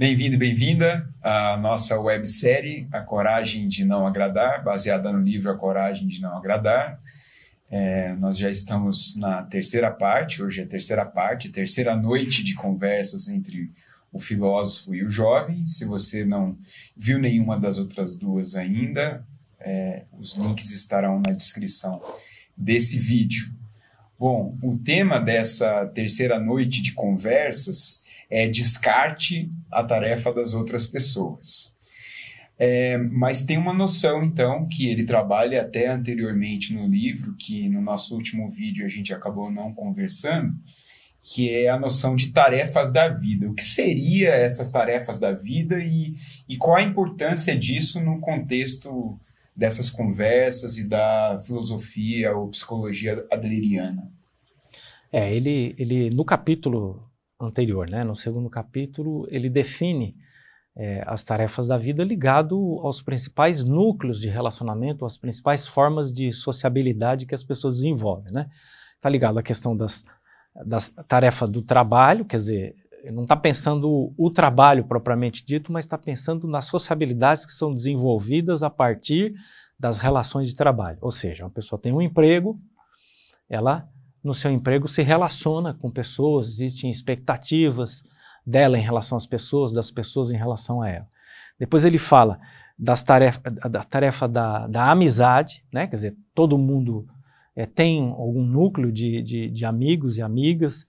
Bem-vindo e bem-vinda à nossa websérie A Coragem de Não Agradar, baseada no livro A Coragem de Não Agradar. É, nós já estamos na terceira parte, hoje é a terceira parte, terceira noite de conversas entre o filósofo e o jovem. Se você não viu nenhuma das outras duas ainda, é, os links estarão na descrição desse vídeo. Bom, o tema dessa terceira noite de conversas é descarte a tarefa das outras pessoas. É, mas tem uma noção, então, que ele trabalha até anteriormente no livro, que no nosso último vídeo a gente acabou não conversando, que é a noção de tarefas da vida. O que seria essas tarefas da vida e, e qual a importância disso no contexto dessas conversas e da filosofia ou psicologia adleriana? É, ele, ele no capítulo anterior, né, no segundo capítulo, ele define é, as tarefas da vida ligado aos principais núcleos de relacionamento, às principais formas de sociabilidade que as pessoas desenvolvem, né? Está ligado à questão das da tarefa do trabalho, quer dizer, não está pensando o trabalho propriamente dito, mas está pensando nas sociabilidades que são desenvolvidas a partir das relações de trabalho. Ou seja, uma pessoa tem um emprego, ela no seu emprego se relaciona com pessoas, existem expectativas dela em relação às pessoas, das pessoas em relação a ela. Depois ele fala das tarefa, da tarefa da, da amizade, né? quer dizer, todo mundo é, tem algum núcleo de, de, de amigos e amigas,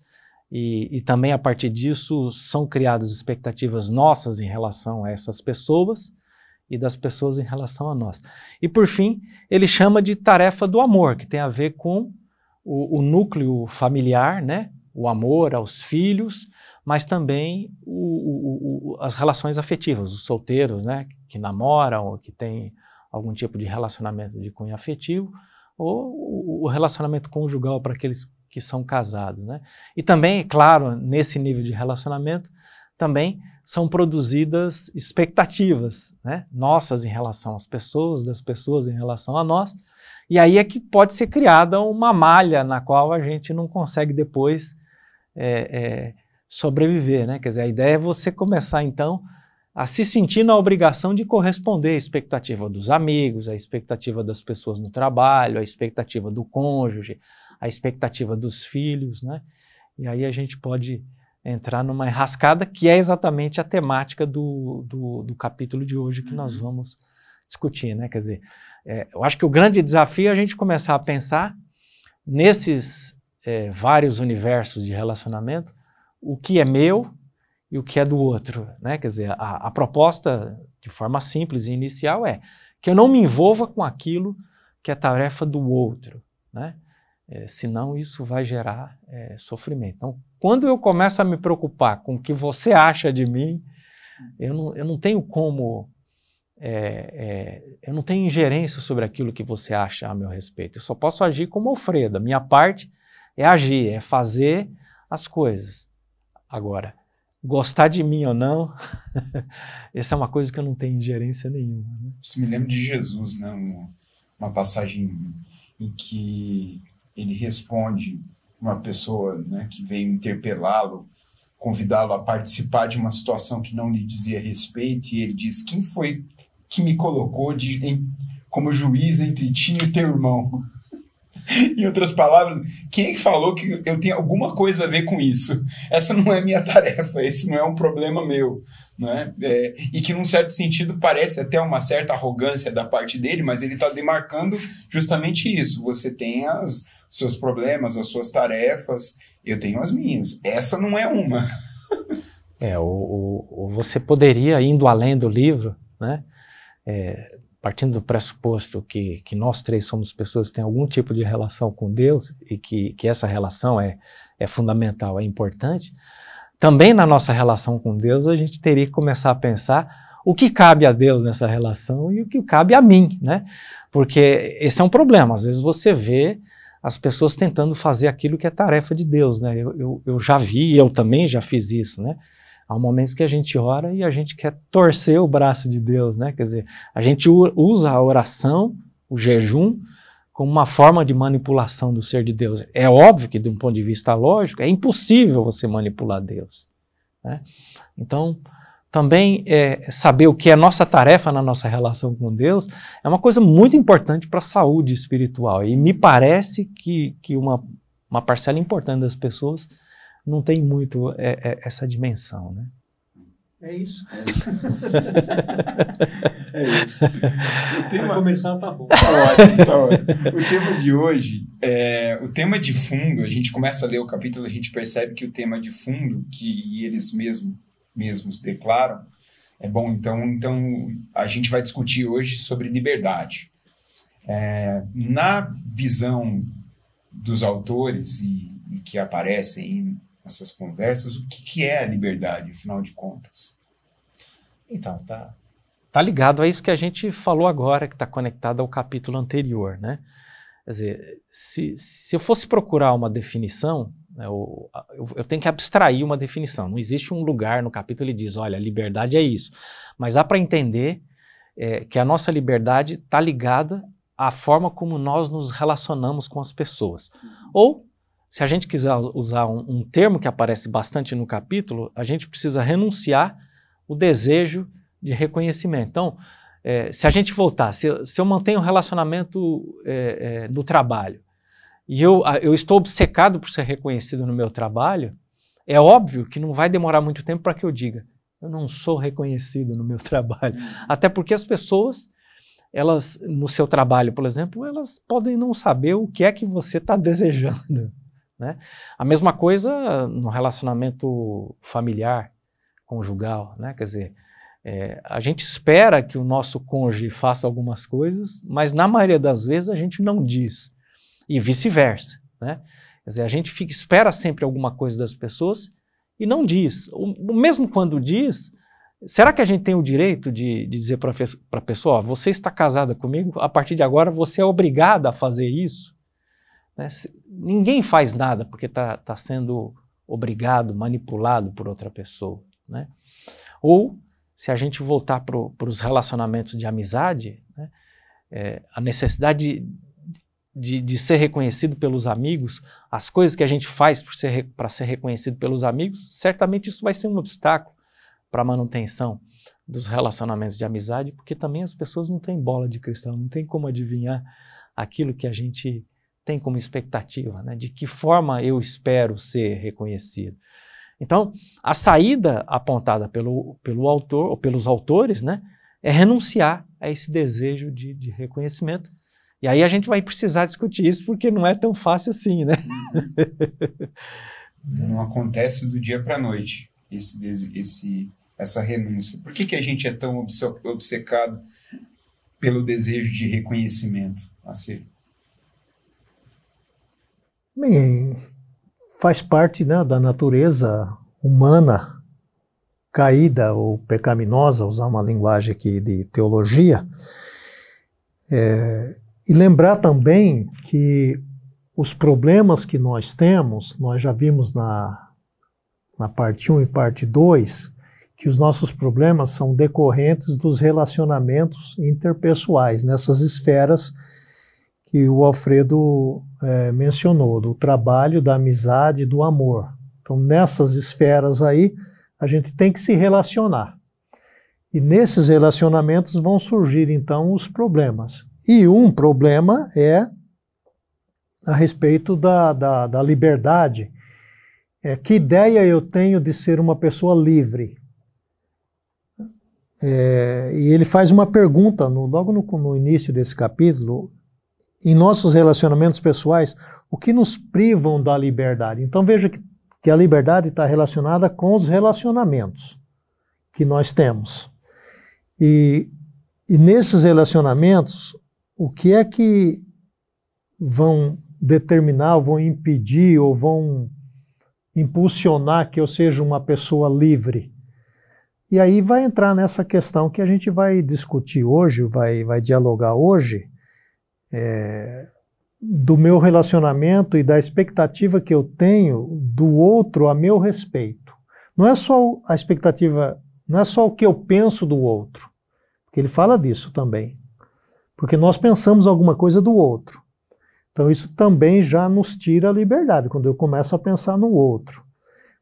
e, e, também a partir disso são criadas expectativas nossas em relação a essas pessoas e das pessoas em relação a nós. E por fim, ele chama de tarefa do amor, que tem a ver com o, o núcleo familiar, né? o amor aos filhos, mas também o, as relações afetivas, os solteiros né? que namoram ou que têm algum tipo de relacionamento de cunho afetivo, ou o relacionamento conjugal para aqueles que são casados. Né? E também, claro, nesse nível de relacionamento, também são produzidas expectativas né? nossas em relação às pessoas, das pessoas em relação a nós. E aí é que pode ser criada uma malha na qual a gente não consegue depois é, é, sobreviver. Né? Quer dizer, a ideia é você começar então a se sentir na obrigação de corresponder à expectativa dos amigos, à expectativa das pessoas no trabalho, à expectativa do cônjuge, à expectativa dos filhos, né? E aí a gente pode entrar numa enrascada que é exatamente a temática do, do, do capítulo de hoje que nós uhum. vamos discutir, né? Quer dizer, é, eu acho que o grande desafio é a gente começar a pensar nesses é, vários universos de relacionamento, o que é meu e o que é do outro. Né? Quer dizer, a, a proposta, de forma simples e inicial, é que eu não me envolva com aquilo que é tarefa do outro. Né? É, senão isso vai gerar é, sofrimento. Então, quando eu começo a me preocupar com o que você acha de mim, eu não, eu não tenho como. É, é, eu não tenho ingerência sobre aquilo que você acha a meu respeito. Eu só posso agir como Alfredo. Minha parte é agir, é fazer as coisas. Agora, gostar de mim ou não, essa é uma coisa que eu não tenho ingerência nenhuma. Né? Isso me lembra de Jesus, né? uma passagem em que ele responde uma pessoa né, que veio interpelá-lo, convidá-lo a participar de uma situação que não lhe dizia respeito, e ele diz: Quem foi que me colocou de, em, como juiz entre ti e teu irmão? em outras palavras, quem é falou que eu tenho alguma coisa a ver com isso? Essa não é minha tarefa, esse não é um problema meu. Né? É, e que, num certo sentido, parece até uma certa arrogância da parte dele, mas ele está demarcando justamente isso. Você tem os seus problemas, as suas tarefas, eu tenho as minhas. Essa não é uma. é, o, você poderia, indo além do livro, né? É, partindo do pressuposto que, que nós três somos pessoas que têm algum tipo de relação com Deus e que, que essa relação é, é fundamental, é importante, também na nossa relação com Deus a gente teria que começar a pensar o que cabe a Deus nessa relação e o que cabe a mim, né? Porque esse é um problema. Às vezes você vê as pessoas tentando fazer aquilo que é tarefa de Deus, né? Eu, eu, eu já vi, eu também já fiz isso, né? Há momentos que a gente ora e a gente quer torcer o braço de Deus, né? Quer dizer, a gente usa a oração, o jejum, como uma forma de manipulação do ser de Deus. É óbvio que, de um ponto de vista lógico, é impossível você manipular Deus. Né? Então, também é, saber o que é nossa tarefa na nossa relação com Deus é uma coisa muito importante para a saúde espiritual. E me parece que, que uma, uma parcela importante das pessoas não tem muito é, é, essa dimensão. Né? É isso. É isso. é isso. O tema... começar tá bom. Tá ótimo, tá ótimo. O tema de hoje, é, o tema de fundo, a gente começa a ler o capítulo, a gente percebe que o tema de fundo, que eles mesmo mesmos declaram. É bom, então, então a gente vai discutir hoje sobre liberdade. É, na visão dos autores e, e, que aparecem nessas conversas, o que, que, é a liberdade, afinal de contas? Então, tá, tá ligado a isso que a gente falou agora, que está conectado ao capítulo anterior, né? Quer dizer, se, se eu fosse procurar uma definição, né, eu, eu, tenho que abstrair uma definição. Não existe um lugar no capítulo que diz, olha, liberdade é isso. Mas dá para entender é, que a nossa liberdade está ligada à forma como nós nos relacionamos com as pessoas. Ou, se a gente quiser usar um, um termo que aparece bastante no capítulo, a gente precisa renunciar o desejo de reconhecimento. Então, é, se a gente voltar, se eu, se eu mantenho um relacionamento é, é, no trabalho e eu, eu estou obcecado por ser reconhecido no meu trabalho, é óbvio que não vai demorar muito tempo para que eu diga, eu não sou reconhecido no meu trabalho. Uhum. Até porque as pessoas, elas, no seu trabalho, por exemplo, elas podem não saber o que é que você está desejando. Né? A mesma coisa no relacionamento familiar, conjugal, né? quer dizer, é, a gente espera que o nosso cônjuge faça algumas coisas, mas na maioria das vezes a gente não diz. E vice-versa. Né? Quer dizer, a gente fica, espera sempre alguma coisa das pessoas e não diz. O, mesmo quando diz, será que a gente tem o direito de, de dizer para a pessoa: você está casada comigo, a partir de agora você é obrigada a fazer isso? Né? Ninguém faz nada porque está tá sendo obrigado, manipulado por outra pessoa. Né? Ou se a gente voltar para os relacionamentos de amizade, né, é, a necessidade de, de, de, ser reconhecido pelos amigos, as coisas que a gente faz para ser, ser reconhecido pelos amigos, certamente isso vai ser um obstáculo para a manutenção dos relacionamentos de amizade, porque também as pessoas não têm bola de cristal, não tem como adivinhar aquilo que a gente tem como expectativa, né? de que forma eu espero ser reconhecido. Então, a saída apontada pelo, pelo autor, ou pelos autores, né, é renunciar a esse desejo de, de reconhecimento. E aí a gente vai precisar discutir isso, porque não é tão fácil assim, né? Não acontece do dia para a noite esse, esse, essa renúncia. Por que, que a gente é tão obcecado pelo desejo de reconhecimento? Assim? Bem, faz parte né, da natureza humana caída ou pecaminosa, usar uma linguagem aqui de teologia, é, e lembrar também que os problemas que nós temos, nós já vimos na, na parte 1 e parte 2, que os nossos problemas são decorrentes dos relacionamentos interpessoais, nessas esferas que o Alfredo é, mencionou, do trabalho, da amizade, do amor. Então, nessas esferas aí, a gente tem que se relacionar. E nesses relacionamentos vão surgir, então, os problemas. E um problema é a respeito da, da, da liberdade. É, que ideia eu tenho de ser uma pessoa livre? É, e ele faz uma pergunta no, logo no, no início desse capítulo em nossos relacionamentos pessoais, o que nos privam da liberdade. Então veja que, que a liberdade está relacionada com os relacionamentos que nós temos. E, e nesses relacionamentos, o que é que vão determinar, vão impedir, ou vão impulsionar que eu seja uma pessoa livre? E aí vai entrar nessa questão que a gente vai discutir hoje, vai, vai dialogar hoje, é, do meu relacionamento e da expectativa que eu tenho do outro a meu respeito. Não é só a expectativa, não é só o que eu penso do outro, porque ele fala disso também. Porque nós pensamos alguma coisa do outro. Então isso também já nos tira a liberdade, quando eu começo a pensar no outro.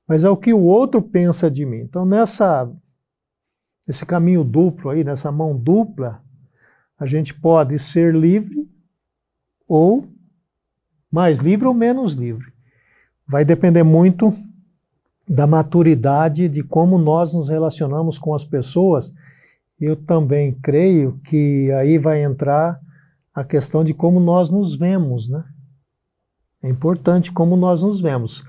Mas é o que o outro pensa de mim. Então nessa nesse caminho duplo aí, nessa mão dupla, a gente pode ser livre ou mais livre ou menos livre. Vai depender muito da maturidade de como nós nos relacionamos com as pessoas. Eu também creio que aí vai entrar a questão de como nós nos vemos, né? É importante como nós nos vemos.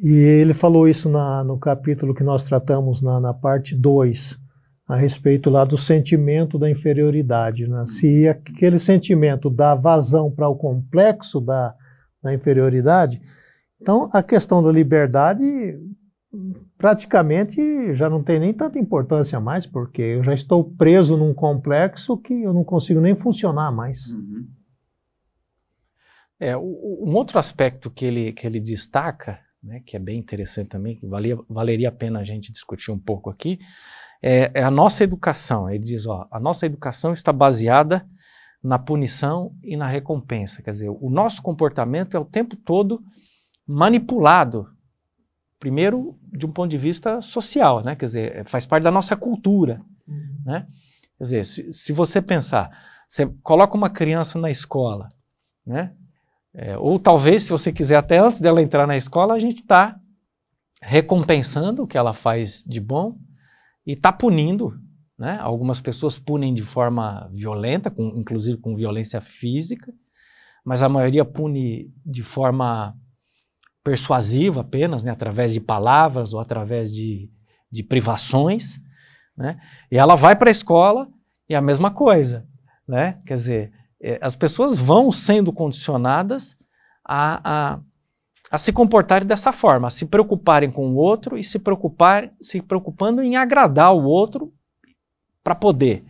E ele falou isso na, no capítulo que nós tratamos na, na parte 2, a respeito lá do sentimento da inferioridade. Né? Se aquele sentimento dá vazão para o complexo da, da inferioridade, então a questão da liberdade praticamente já não tem nem tanta importância mais, porque eu já estou preso num complexo que eu não consigo nem funcionar mais. Uhum. É, um outro aspecto que ele, que ele destaca, né, que é bem interessante também, que valia, valeria a pena a gente discutir um pouco aqui, é, é a nossa educação. Ele diz, ó, a nossa educação está baseada na punição e na recompensa. Quer dizer, o nosso comportamento é o tempo todo manipulado, primeiro de um ponto de vista social, né? Quer dizer, faz parte da nossa cultura, uhum. né? Quer dizer, se, se, você pensar, você coloca uma criança na escola, né? É, ou talvez, se você quiser, até antes dela entrar na escola, a gente está recompensando o que ela faz de bom e está punindo. Né? Algumas pessoas punem de forma violenta, com, inclusive com violência física, mas a maioria pune de forma persuasiva apenas, né? através de palavras ou através de, de privações. Né? E ela vai para a escola e é a mesma coisa. Né? Quer dizer, é, as pessoas vão sendo condicionadas a, a, a, se comportarem dessa forma, a se preocuparem com o outro e se preocupar, se preocupando em agradar o outro para poder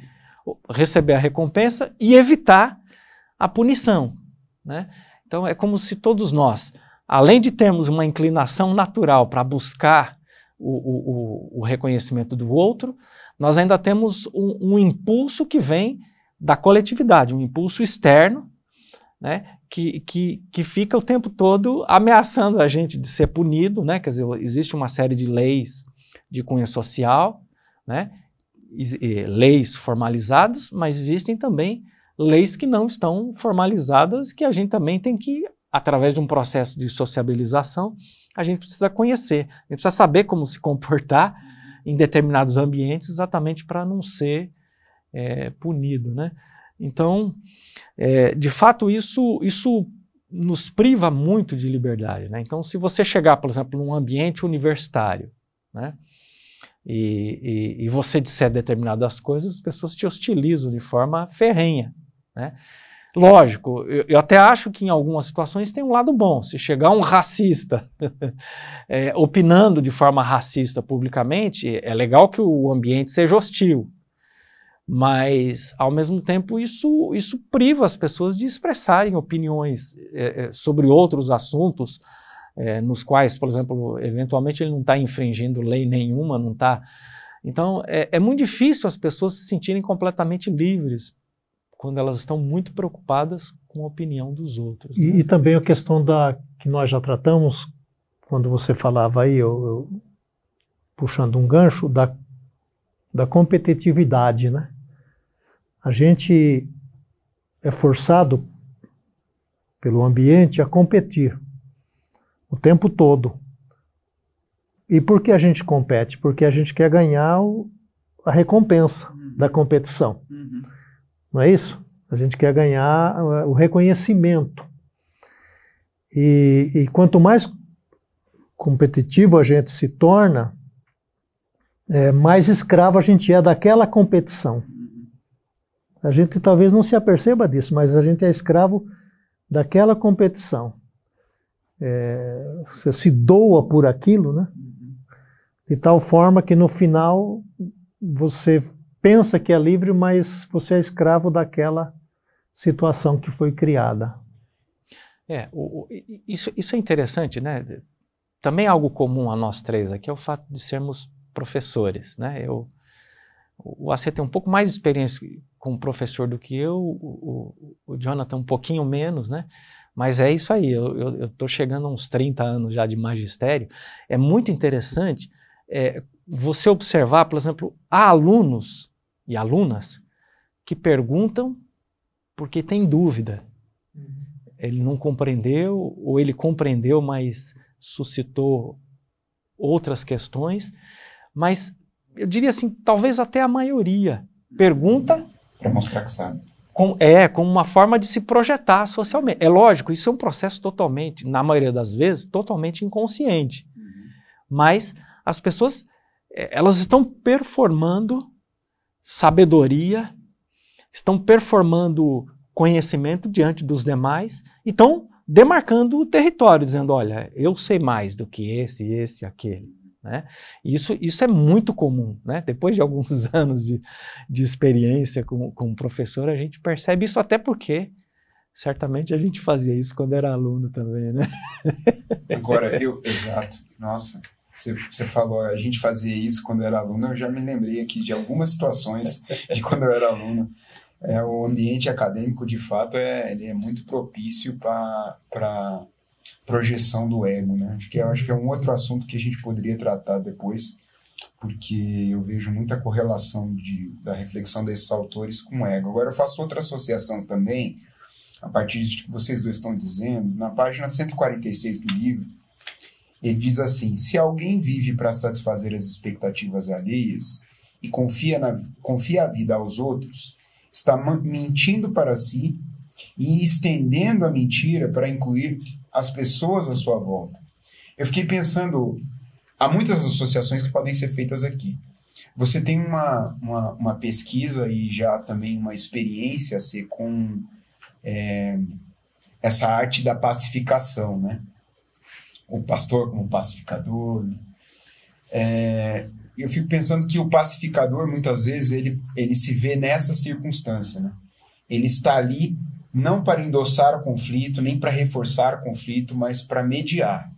receber a recompensa e evitar a punição. Né? Então é como se todos nós, além de termos uma inclinação natural para buscar o, o, o, reconhecimento do outro, nós ainda temos um, um impulso que vem da coletividade, um impulso externo, né, que, que, que fica o tempo todo ameaçando a gente de ser punido, né, quer dizer, existe uma série de leis de cunho social, né, e, e, leis formalizadas, mas existem também leis que não estão formalizadas, que a gente também tem que, através de um processo de sociabilização, a gente precisa conhecer, a gente precisa saber como se comportar em determinados ambientes, exatamente para não ser é, punido, né? Então, é, de fato, isso, isso nos priva muito de liberdade, né? Então, se você chegar, por exemplo, num ambiente universitário, né? E, e, e você disser determinadas coisas, as pessoas te hostilizam de forma ferrenha, né? Lógico, eu, eu, até acho que em algumas situações tem um lado bom. Se chegar um racista é, opinando de forma racista publicamente, é legal que o ambiente seja hostil. Mas, ao mesmo tempo, isso, isso priva as pessoas de expressarem opiniões é, sobre outros assuntos, é, nos quais, por exemplo, eventualmente ele não está infringindo lei nenhuma, não está. Então, é, é muito difícil as pessoas se sentirem completamente livres quando elas estão muito preocupadas com a opinião dos outros. Né? E, e, também a questão da que nós já tratamos, quando você falava aí, eu, eu, puxando um gancho, da, da competitividade, né? A gente é forçado pelo ambiente a competir o tempo todo. E por que a gente compete? Porque a gente quer ganhar o, a recompensa uhum. da competição. Uhum. Não é isso? A gente quer ganhar o reconhecimento. E, e quanto mais competitivo a gente se torna, é, mais escravo a gente é daquela competição. A gente talvez não se aperceba disso, mas a gente é escravo daquela competição. É, você se doa por aquilo, né? De tal forma que no final você pensa que é livre, mas você é escravo daquela situação que foi criada. É, o, o, isso, isso é interessante, né? Também algo comum a nós três aqui é o fato de sermos professores, né? Eu, o AC tem um pouco mais de experiência como professor do que eu, o, o, o Jonathan um pouquinho menos, né? Mas é isso aí, eu estou chegando a uns 30 anos já de magistério. É muito interessante é, você observar, por exemplo, há alunos e alunas que perguntam porque tem dúvida. Uhum. Ele não compreendeu, ou ele compreendeu, mas suscitou outras questões. Mas eu diria assim, talvez até a maioria pergunta. Para mostrar que sabe. Com, é, como uma forma de se projetar socialmente. É lógico, isso é um processo totalmente, na maioria das vezes, totalmente inconsciente. Uhum. Mas as pessoas, é, elas estão performando sabedoria, estão performando conhecimento diante dos demais e estão demarcando o território, dizendo, olha, eu sei mais do que esse, esse, aquele. Né? Isso, isso é muito comum. Né? Depois de alguns anos de, de experiência com, com professor, a gente percebe isso até porque certamente a gente fazia isso quando era aluno também, né? Agora, eu, exato, nossa, você, falou, a gente fazia isso quando era aluno, eu já me lembrei aqui de algumas situações de quando eu era aluno. É, o ambiente acadêmico, de fato, é, ele é muito propício para projeção do ego, né? Acho que, eu acho que é um outro assunto que a gente poderia tratar depois, porque eu vejo muita correlação de, da reflexão desses autores com o ego. Agora, eu faço outra associação também, a partir disso que vocês dois estão dizendo, na página 146 do livro, ele diz assim: se alguém vive para satisfazer as expectativas alheias e confia, na, confia a vida aos outros, está mentindo para si e estendendo a mentira para incluir as pessoas à sua volta. Eu fiquei pensando, há muitas associações que podem ser feitas aqui. Você tem uma, uma, uma pesquisa e já também uma experiência com é, essa arte da pacificação, né? O pastor como pacificador. Né? É, eu fico pensando que o pacificador, muitas vezes, ele, ele se vê nessa circunstância, né? Ele está ali não para endossar o conflito, nem para reforçar o conflito, mas para mediar.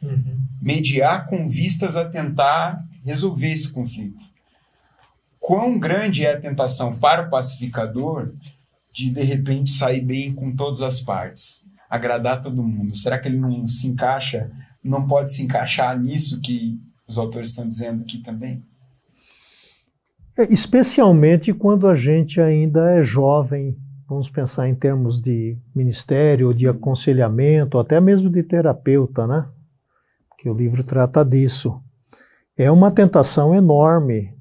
Uhum. Mediar com vistas a tentar resolver esse conflito. Quão grande é a tentação para o pacificador de, de repente, sair bem com todas as partes, agradar todo mundo? Será que ele não se encaixa, não pode se encaixar nisso que os autores estão dizendo aqui também? É, especialmente quando a gente ainda é jovem vamos pensar em termos de ministério, de aconselhamento, até mesmo de terapeuta, né? Que o livro trata disso. É uma tentação enorme.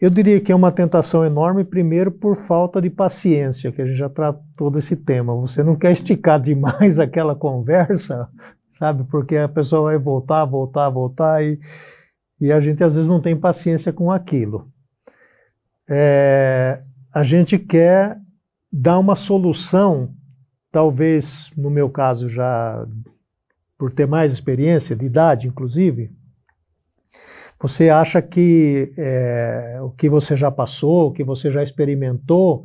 Eu diria que é uma tentação enorme, primeiro, por falta de paciência, que a gente já tratou desse tema. Você não quer esticar demais aquela conversa, sabe? Porque a pessoa vai voltar, voltar, voltar, e, e a gente às vezes não tem paciência com aquilo. É, a gente quer dar uma solução, talvez no meu caso já por ter mais experiência, de idade inclusive, você acha que é, o que você já passou, o que você já experimentou,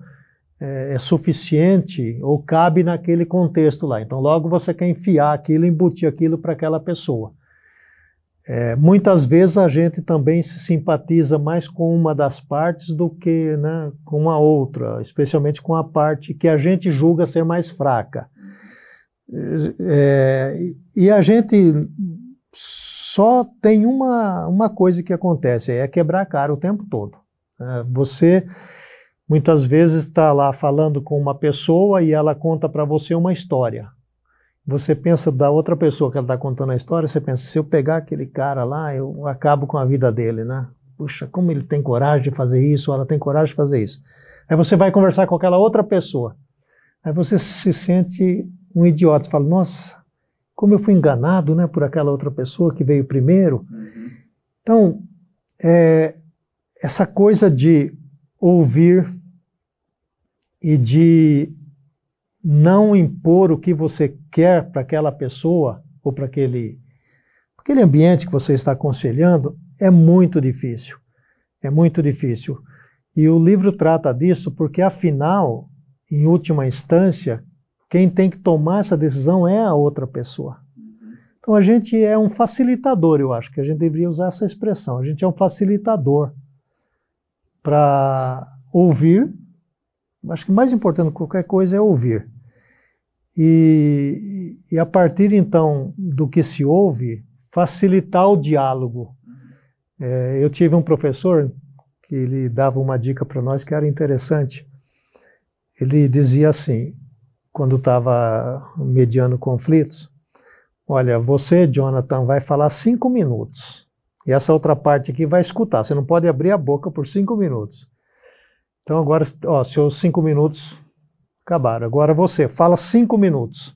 é, é, suficiente ou cabe naquele contexto lá. Então, logo você quer enfiar aquilo, embutir aquilo para aquela pessoa. É, muitas vezes a gente também se simpatiza mais com uma das partes do que né, com a outra, especialmente com a parte que a gente julga ser mais fraca. É, e a gente só tem uma, uma coisa que acontece, é quebrar a cara o tempo todo. É, você muitas vezes está lá falando com uma pessoa e ela conta para você uma história você pensa da outra pessoa que ela está contando a história, você pensa, se eu pegar aquele cara lá, eu acabo com a vida dele, né? Puxa, como ele tem coragem de fazer isso, ela tem coragem de fazer isso. Aí você vai conversar com aquela outra pessoa. Aí você se sente um idiota. Você fala, nossa, como eu fui enganado né, por aquela outra pessoa que veio primeiro. Uhum. Então, é, essa coisa de ouvir e de não impor o que você quer para aquela pessoa ou para aquele, aquele ambiente que você está aconselhando é muito difícil. É muito difícil. E o livro trata disso porque, afinal, em última instância, quem tem que tomar essa decisão é a outra pessoa. Então a gente é um facilitador, eu acho que a gente deveria usar essa expressão. A gente é um facilitador para ouvir acho que mais importante que qualquer coisa é ouvir. E, e a partir então do que se ouve, facilitar o diálogo. É, eu tive um professor que ele dava uma dica para nós que era interessante. Ele dizia assim, quando estava mediando conflitos, olha, você, Jonathan, vai falar cinco minutos. E essa outra parte aqui vai escutar. Você não pode abrir a boca por cinco minutos. Então agora, ó, seus cinco minutos acabaram. Agora você, fala cinco minutos.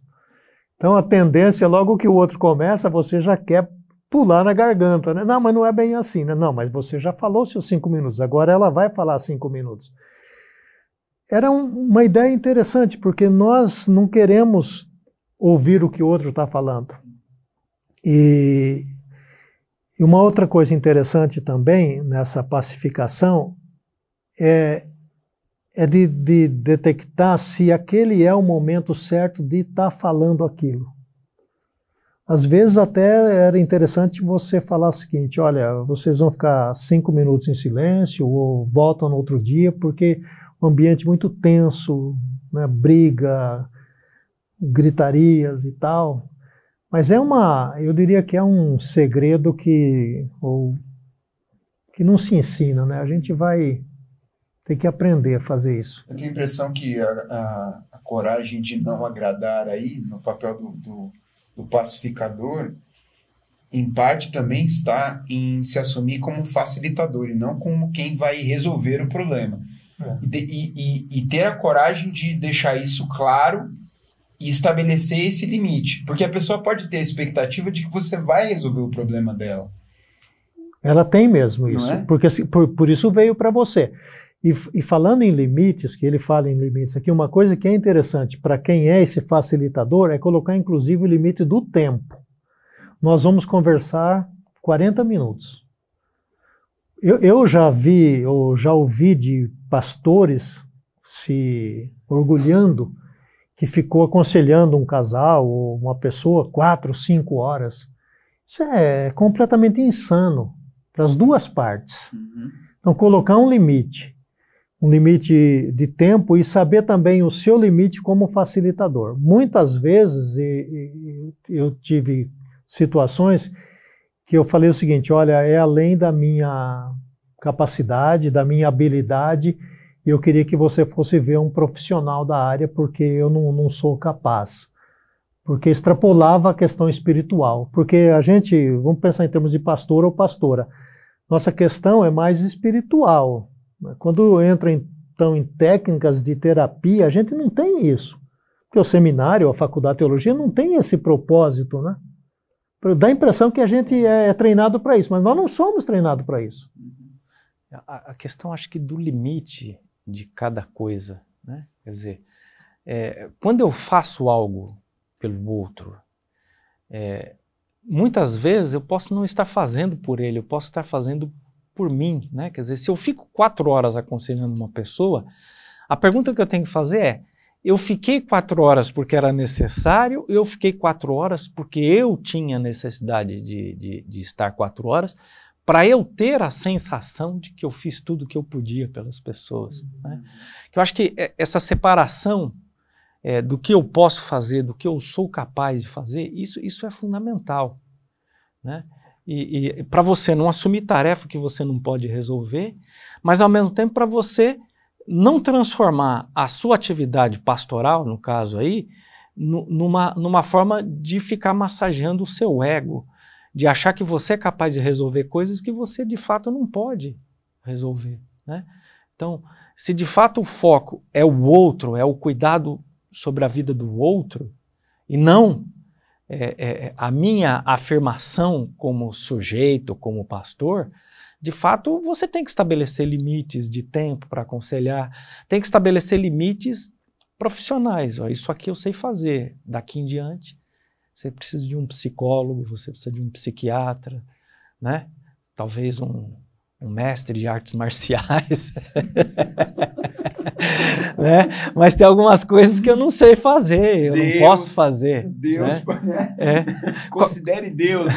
Então a tendência, logo que o outro começa, você já quer pular na garganta, né? Não, mas não é bem assim, né? Não, mas você já falou seus cinco minutos, agora ela vai falar cinco minutos. Era um, uma ideia interessante, porque nós não queremos ouvir o que o outro está falando. E, e uma outra coisa interessante também nessa pacificação é, é de, de detectar se aquele é o momento certo de estar tá falando aquilo. Às vezes até era interessante você falar o seguinte: olha, vocês vão ficar cinco minutos em silêncio ou voltam no outro dia, porque o ambiente é muito tenso, né, briga, gritarias e tal. Mas é uma, eu diria que é um segredo que, ou, que não se ensina, né? A gente vai ter que aprender a fazer isso. Eu tenho a impressão que a, a, a coragem de não agradar aí, no papel do, do do pacificador, em parte também está em se assumir como facilitador e não como quem vai resolver o problema. É. E, e, e, ter a coragem de deixar isso claro e estabelecer esse limite. Porque a pessoa pode ter a expectativa de que você vai resolver o problema dela. Ela tem mesmo isso. É? Porque por, por isso veio para você. E, e, falando em limites, que ele fala em limites aqui, uma coisa que é interessante para quem é esse facilitador é colocar inclusive o limite do tempo. Nós vamos conversar 40 minutos. Eu, eu já vi, ou já ouvi de pastores se orgulhando que ficou aconselhando um casal ou uma pessoa quatro, cinco horas. Isso é completamente insano para as duas partes. Uhum. Então, colocar um limite um limite de tempo e saber também o seu limite como facilitador. Muitas vezes e, e, eu tive situações que eu falei o seguinte: olha, é além da minha capacidade, da minha habilidade, e eu queria que você fosse ver um profissional da área, porque eu não, não sou capaz. Porque extrapolava a questão espiritual. Porque a gente, vamos pensar em termos de pastor ou pastora, nossa questão é mais espiritual quando entra então em técnicas de terapia, a gente não tem isso. Porque o seminário, a faculdade de teologia não tem esse propósito, né? Dá a impressão que a gente é, é treinado para isso, mas nós não somos treinados para isso. A, a, questão, acho que, do limite de cada coisa, né? Quer dizer, é, quando eu faço algo pelo outro, é, muitas vezes eu posso não estar fazendo por ele, eu posso estar fazendo por mim, né? Quer dizer, se eu fico quatro horas aconselhando uma pessoa, a pergunta que eu tenho que fazer é: eu fiquei quatro horas porque era necessário, eu fiquei quatro horas porque eu tinha necessidade de, de, de estar quatro horas, para eu ter a sensação de que eu fiz tudo o que eu podia pelas pessoas. Uhum. Né? Eu acho que é, essa separação é, do que eu posso fazer, do que eu sou capaz de fazer, isso, isso é fundamental. Né? E, e para você não assumir tarefa que você não pode resolver, mas ao mesmo tempo para você não transformar a sua atividade pastoral, no caso aí, numa, numa forma de ficar massageando o seu ego, de achar que você é capaz de resolver coisas que você de fato não pode resolver. Né? Então, se de fato o foco é o outro, é o cuidado sobre a vida do outro, e não é, é, a minha afirmação como sujeito, como pastor, de fato, você tem que estabelecer limites de tempo para aconselhar, tem que estabelecer limites profissionais. Ó, isso aqui eu sei fazer. Daqui em diante, você precisa de um psicólogo, você precisa de um psiquiatra, né? Talvez um, um mestre de artes marciais. né? Mas tem algumas coisas que eu não sei fazer, eu Deus, não posso fazer. Deus, né? é. considere Deus.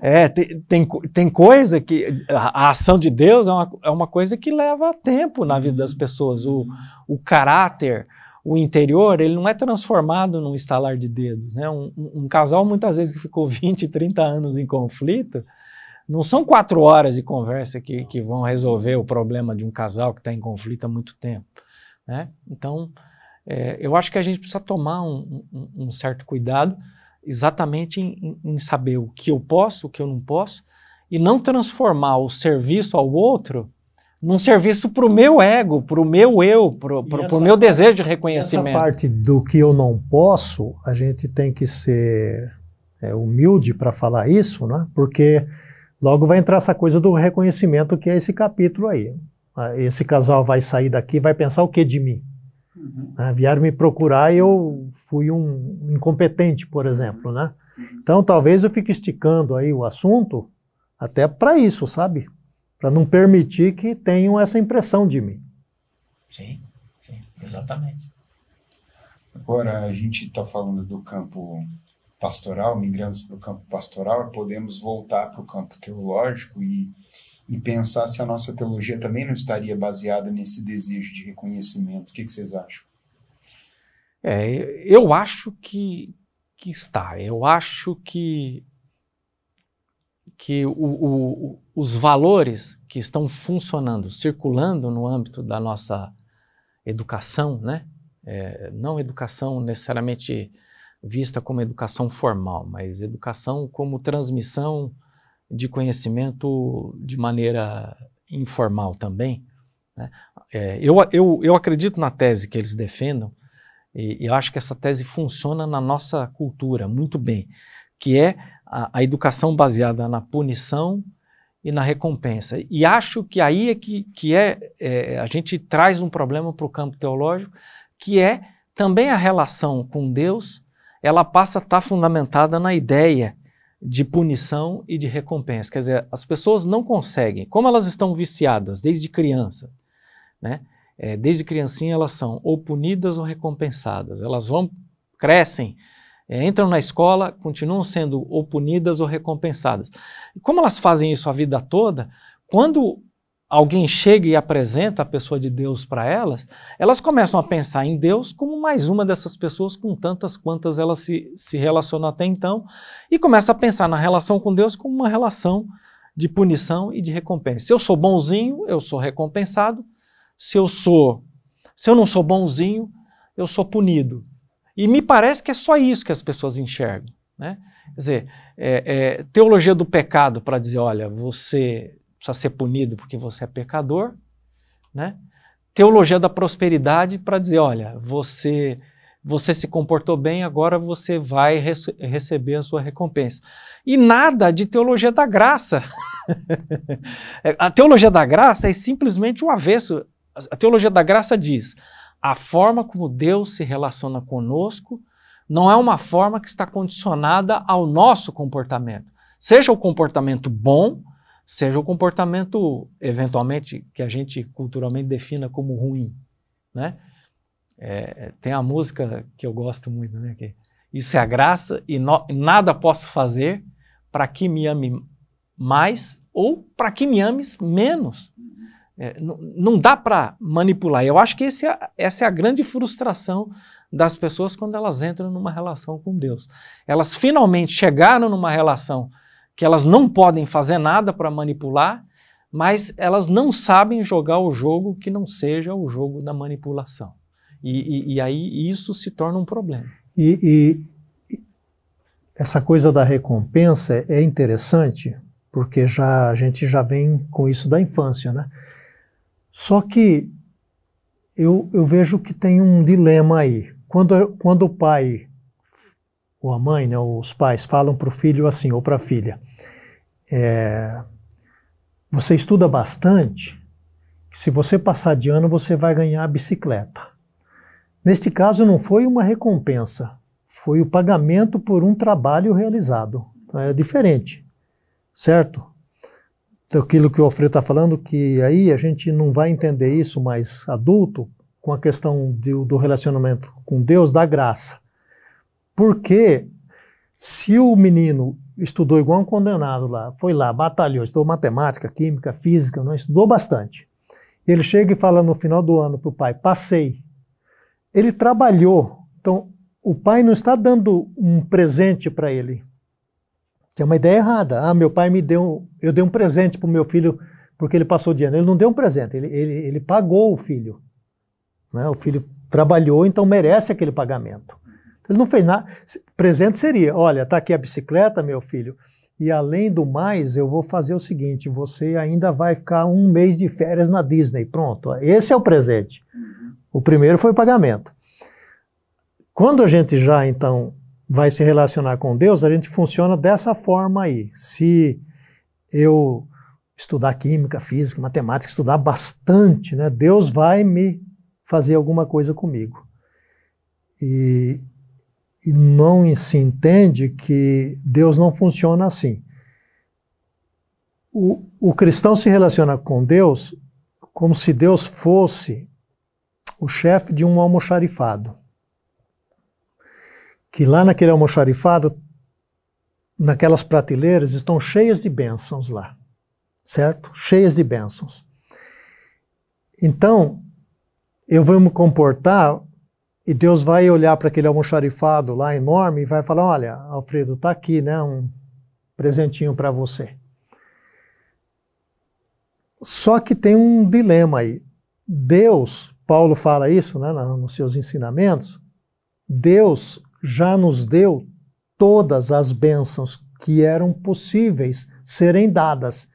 é, tem, tem, tem coisa que a, a, ação de Deus é uma, é uma coisa que leva tempo na vida das pessoas. O, o caráter, o interior, ele não é transformado num estalar de dedos. Né? Um, um, um casal, muitas vezes, que ficou 20, 30 anos em conflito, Não são quatro horas de conversa que, que vão resolver o problema de um casal que está em conflito há muito tempo. Né? Então, é, eu acho que a gente precisa tomar um, um, um certo cuidado exatamente em, em, saber o que eu posso, o que eu não posso, e não transformar o serviço ao outro num serviço para o meu ego, para o meu eu, para o meu desejo de reconhecimento. Essa parte do que eu não posso, a gente tem que ser é, humilde para falar isso, né? porque logo vai entrar essa coisa do reconhecimento que é esse capítulo aí. Ah, esse casal vai sair daqui vai pensar o que de mim? Uhum. Né? Vieram me procurar e eu fui um incompetente, por exemplo, né? Uhum. Então talvez eu fique esticando aí o assunto até para isso, sabe? para não permitir que tenham essa impressão de mim. Sim, sim, exatamente. Agora a gente está falando do campo pastoral, migramos para o campo pastoral, podemos voltar para o campo teológico e, e pensar se a nossa teologia também não estaria baseada nesse desejo de reconhecimento. O que, que vocês acham? É, eu acho que, que está. Eu acho que que o, o, os valores que estão funcionando, circulando no âmbito da nossa educação, né? É, não educação necessariamente vista como educação formal, mas educação como transmissão de conhecimento de maneira informal também. Né? É, eu, eu, eu acredito na tese que eles defendam, e, e eu acho que essa tese funciona na nossa cultura muito bem, que é a, a educação baseada na punição e na recompensa. E acho que aí é que, que é, é a gente traz um problema para o campo teológico, que é também a relação com Deus, ela passa a estar tá fundamentada na ideia de punição e de recompensa. Quer dizer, as pessoas não conseguem, como elas estão viciadas desde criança, né? É, desde criancinha elas são ou punidas ou recompensadas. Elas vão, crescem é, entram na escola, continuam sendo ou punidas ou recompensadas. E como elas fazem isso a vida toda, quando alguém chega e apresenta a pessoa de Deus para elas, elas começam a pensar em Deus como mais uma dessas pessoas com tantas quantas elas se, se relacionam até então, e começa a pensar na relação com Deus como uma relação de punição e de recompensa. Se eu sou bonzinho, eu sou recompensado. Se eu sou, se eu não sou bonzinho, eu sou punido. E me parece que é só isso que as pessoas enxergam. Né? Quer dizer, é, é, teologia do pecado para dizer, olha, você precisa ser punido porque você é pecador. Né? Teologia da prosperidade para dizer, olha, você você se comportou bem, agora você vai rece receber a sua recompensa. E nada de teologia da graça. a teologia da graça é simplesmente o avesso. A teologia da graça diz: a forma como Deus se relaciona conosco não é uma forma que está condicionada ao nosso comportamento. Seja o comportamento bom, seja o comportamento, eventualmente, que a gente culturalmente defina como ruim. Né? É, tem a música que eu gosto muito, né? Que isso é a graça e no, nada posso fazer para que me ame mais ou para que me ames menos. É, não dá para manipular. Eu acho que é, essa é a grande frustração das pessoas quando elas entram numa relação com Deus. Elas finalmente chegaram numa relação que elas não podem fazer nada para manipular, mas elas não sabem jogar o jogo que não seja o jogo da manipulação. E, e, e aí isso se torna um problema. E, e, essa coisa da recompensa é interessante, porque já a gente já vem com isso da infância, né? Só que eu, eu vejo que tem um dilema aí. Quando, quando o pai ou a mãe, né, os pais falam para o filho assim, ou para a filha, é, você estuda bastante, se você passar de ano você vai ganhar a bicicleta. Neste caso não foi uma recompensa, foi o pagamento por um trabalho realizado. Então, é diferente, certo? daquilo que o Alfredo está falando, que aí a gente não vai entender isso mais adulto, com a questão de, do relacionamento com Deus, da graça. Porque se o menino estudou igual um condenado lá, foi lá, batalhou, estudou matemática, química, física, não estudou bastante. Ele chega e fala no final do ano para o pai: passei. Ele trabalhou. Então, o pai não está dando um presente para ele. Tem uma ideia errada. Ah, meu pai me deu, eu dei um presente para o meu filho porque ele passou de ano. Ele não deu um presente, ele, ele, ele pagou o filho. Né? O filho trabalhou, então merece aquele pagamento. Ele não fez nada. Presente seria: olha, está aqui a bicicleta, meu filho. E além do mais, eu vou fazer o seguinte: você ainda vai ficar um mês de férias na Disney. Pronto, esse é o presente. O primeiro foi o pagamento. Quando a gente já então vai se relacionar com Deus, a gente funciona dessa forma aí. Se eu estudar química, física, matemática, estudar bastante, né, Deus vai me fazer alguma coisa comigo. E, e não se entende que Deus não funciona assim. O, o cristão se relaciona com Deus como se Deus fosse o chefe de um almoxarifado. Que lá naquele almoxarifado, naquelas prateleiras, estão cheias de bênçãos lá, certo? Cheias de bênçãos. Então, eu vou me comportar e Deus vai olhar para aquele almoxarifado lá enorme e vai falar: Olha, Alfredo, está aqui, né? Um presentinho para você. Só que tem um dilema aí. Deus, Paulo fala isso né, nos seus ensinamentos, Deus já nos deu todas as bênçãos que eram possíveis serem dadas.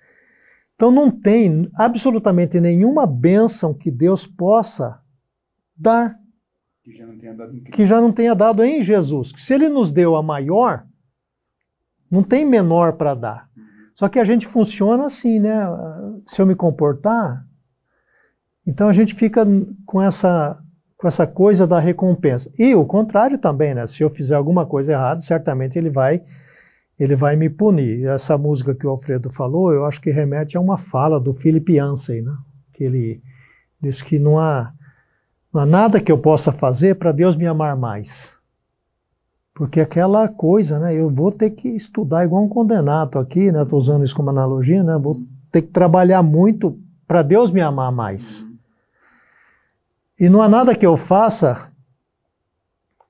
Então não tem absolutamente nenhuma bênção que Deus possa dar que já não tenha dado em, que já não tenha dado em Jesus. Se ele nos deu a maior, não tem menor para dar. Só que a gente funciona assim, né? Se eu me comportar, então a gente fica com essa com essa coisa da recompensa. E o contrário também, né? Se eu fizer alguma coisa errada, certamente ele vai ele vai me punir. Essa música que o Alfredo falou, eu acho que remete a uma fala do Philip Yancey, né? Que ele diz que não há não há nada que eu possa fazer para Deus me amar mais. Porque aquela coisa, né? Eu vou ter que estudar igual um condenado aqui, né? Estou usando isso como analogia, né? Vou ter que trabalhar muito para Deus me amar mais. E não há nada que eu faça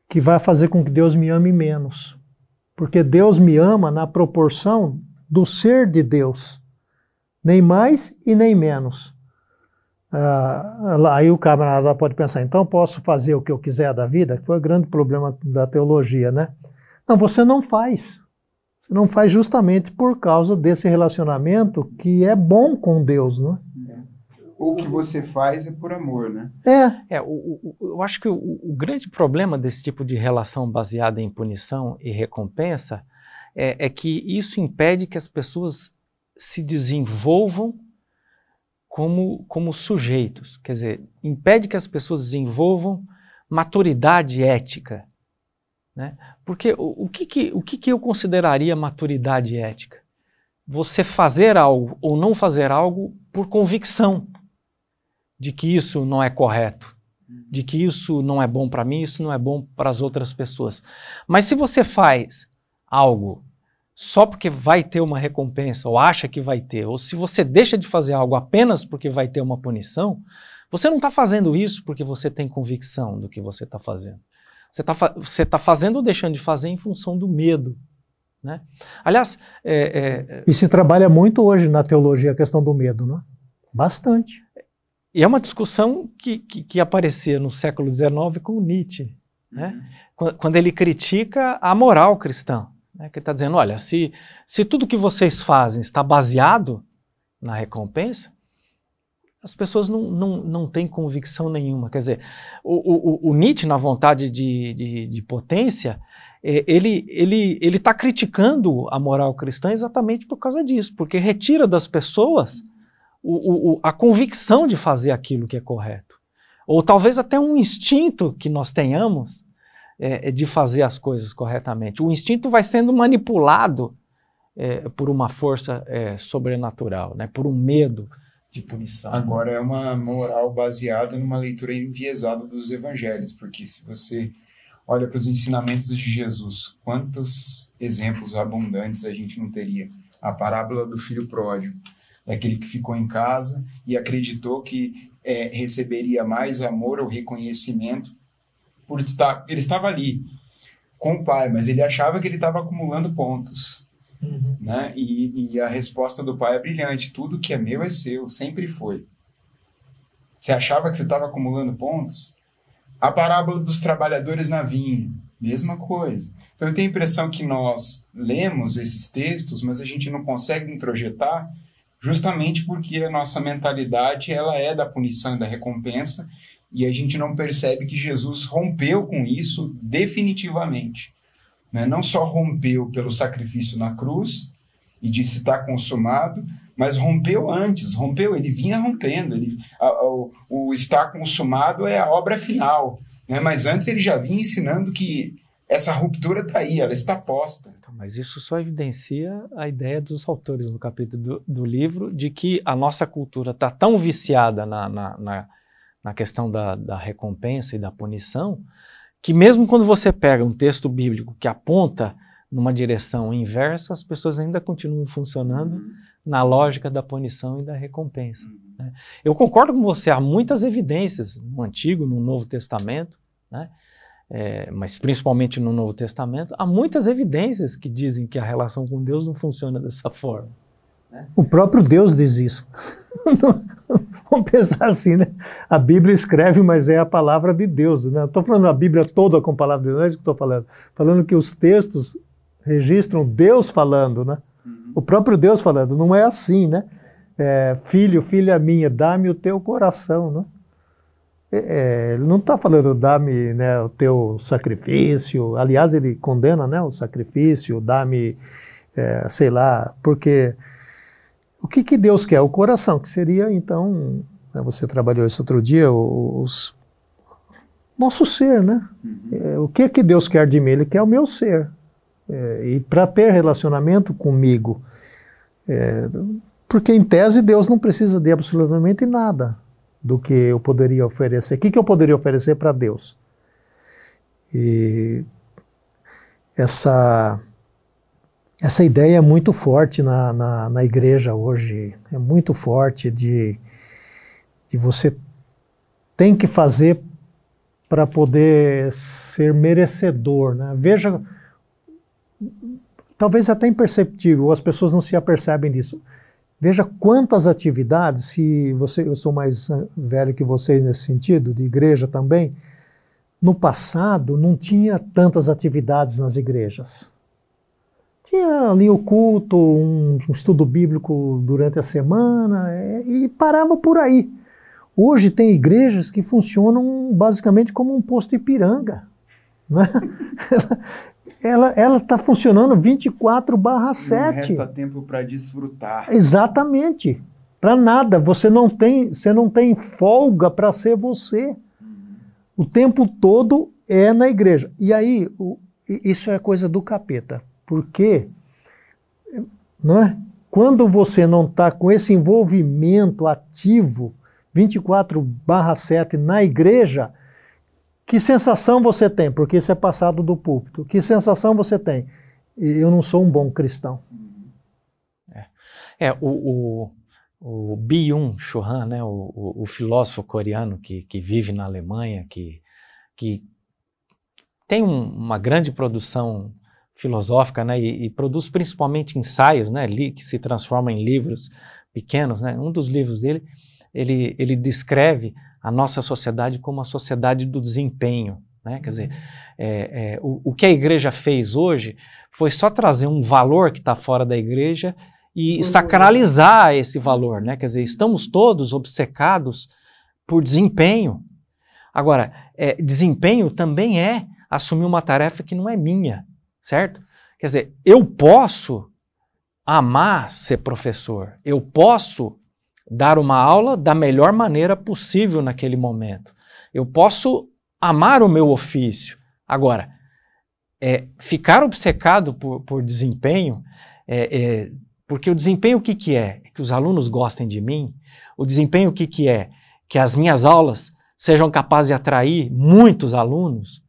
que vai fazer com que Deus me ame menos. Porque Deus me ama na proporção do ser de Deus. Nem mais e nem menos. Ah, aí o camarada pode pensar, então posso fazer o que eu quiser da vida? Que foi o grande problema da teologia, né? Não, você não faz. Você não faz justamente por causa desse relacionamento que é bom com Deus, né? Ou o que você faz é por amor, né? É. é o, o, eu acho que o, o, grande problema desse tipo de relação baseada em punição e recompensa é, é que isso impede que as pessoas se desenvolvam como, como sujeitos, quer dizer, impede que as pessoas desenvolvam maturidade ética. Né? Porque o, o, que, que, o que, que eu consideraria maturidade ética? Você fazer algo ou não fazer algo por convicção de que isso não é correto, de que isso não é bom para mim, isso não é bom para as outras pessoas. Mas se você faz algo só porque vai ter uma recompensa, ou acha que vai ter, ou se você deixa de fazer algo apenas porque vai ter uma punição, você não está fazendo isso porque você tem convicção do que você está fazendo. Você está você tá fazendo ou deixando de fazer em função do medo. Né? Aliás. É, é, e se trabalha muito hoje na teologia a questão do medo, né? Bastante. E é uma discussão que, que, que aparecia no século XIX com Nietzsche, né? Uhum. quando ele critica a moral cristã. Né, que está dizendo, olha, se, se tudo que vocês fazem está baseado na recompensa, as pessoas não, não, não têm convicção nenhuma. Quer dizer, o, o, o Nietzsche, na vontade de, de, de potência, é, ele ele ele está criticando a moral cristã exatamente por causa disso, porque retira das pessoas o, o, a convicção de fazer aquilo que é correto. Ou talvez até um instinto que nós tenhamos é, de fazer as coisas corretamente. O instinto vai sendo manipulado é, por uma força é, sobrenatural, né, por um medo de punição. Agora é uma moral baseada numa leitura enviesada dos evangelhos, porque se você olha para os ensinamentos de Jesus, quantos exemplos abundantes a gente não teria? A parábola do filho pródigo, daquele que ficou em casa e acreditou que é, receberia mais amor ou reconhecimento por estar, ele estava ali com o pai, mas ele achava que ele estava acumulando pontos. Uhum. Né? E, e, a resposta do pai é brilhante: tudo que é meu é seu, sempre foi. Você achava que você estava acumulando pontos? A parábola dos trabalhadores na vinha, mesma coisa. Então eu tenho a impressão que nós lemos esses textos, mas a gente não consegue introjetar justamente porque a nossa mentalidade ela é da punição e da recompensa e a gente não percebe que Jesus rompeu com isso definitivamente. Né? Não só rompeu pelo sacrifício na cruz e disse está consumado, mas rompeu antes, rompeu, ele vinha rompendo. Ele, a, a, o, o estar consumado é a obra final, né? mas antes ele já vinha ensinando que essa ruptura está aí, ela está posta. Então, mas isso só evidencia a ideia dos autores no capítulo do, do livro de que a nossa cultura está tão viciada na, na, na, na questão da, da recompensa e da punição que mesmo quando você pega um texto bíblico que aponta numa direção inversa, as pessoas ainda continuam funcionando uhum. na lógica da punição e da recompensa. Uhum. Né? Eu concordo com você, há muitas evidências no Antigo, no Novo Testamento, né? É, mas principalmente no Novo Testamento, há muitas evidências que dizem que a relação com Deus não funciona dessa forma. Né? O próprio Deus diz isso. Vamos pensar assim, né? A Bíblia escreve, mas é a palavra de Deus. Né? Estou falando a Bíblia toda com a palavra de Deus, não é isso que estou falando. Falando que os textos registram Deus falando, né? Uhum. O próprio Deus falando. Não é assim, né? É, filho, filha minha, dá-me o teu coração, né? É, é ele não está falando dá-me né, o teu sacrifício. Aliás, ele condena né, o sacrifício, dá-me, é, sei lá, porque o que, que Deus quer? O coração, que seria então, né, você trabalhou isso outro dia, os, nosso ser, né? Uhum. É, o que que Deus quer de mim? Ele quer o meu ser. É, e para ter relacionamento comigo, é, porque em tese Deus não precisa de absolutamente nada do que eu poderia oferecer. O que, que eu poderia oferecer para Deus? E essa essa ideia é muito forte na, na, na igreja hoje, é muito forte de, de você tem que fazer para poder ser merecedor. Né? Veja, talvez até imperceptível, as pessoas não se apercebem disso. Veja quantas atividades, se você, eu sou mais velho que vocês nesse sentido, de igreja também, no passado não tinha tantas atividades nas igrejas. Tinha ali o culto, um, um estudo bíblico durante a semana é, e parava por aí. Hoje tem igrejas que funcionam basicamente como um posto Ipiranga. Né? ela está funcionando 24 barra 7. Não resta tempo para desfrutar. Exatamente. Para nada. Você não tem, você não tem folga para ser você. O tempo todo é na igreja. E aí, o, isso é coisa do capeta. Porque não é? quando você não está com esse envolvimento ativo 24/7 na igreja, que sensação você tem? Porque isso é passado do púlpito. Que sensação você tem? Eu não sou um bom cristão. É, é o, o, o Han, né, o, o, o, filósofo coreano que, que vive na Alemanha, que, que tem um, uma grande produção filosófica, né, e, e, produz principalmente ensaios, né, que se transformam em livros pequenos, né. Um dos livros dele, ele, ele descreve a nossa sociedade como a sociedade do desempenho, né, quer dizer, é, é, o, o que a igreja fez hoje foi só trazer um valor que está fora da igreja e sacralizar esse valor, né, quer dizer, estamos todos obcecados por desempenho. Agora, é, desempenho também é assumir uma tarefa que não é minha, certo? Quer dizer, eu posso amar ser professor, eu posso dar uma aula da melhor maneira possível naquele momento, eu posso amar o meu ofício. Agora, é, ficar obcecado por, por desempenho, é, é, porque o desempenho o que, que é? é? Que os alunos gostem de mim, o desempenho o que, que é? Que as minhas aulas sejam capazes de atrair muitos alunos,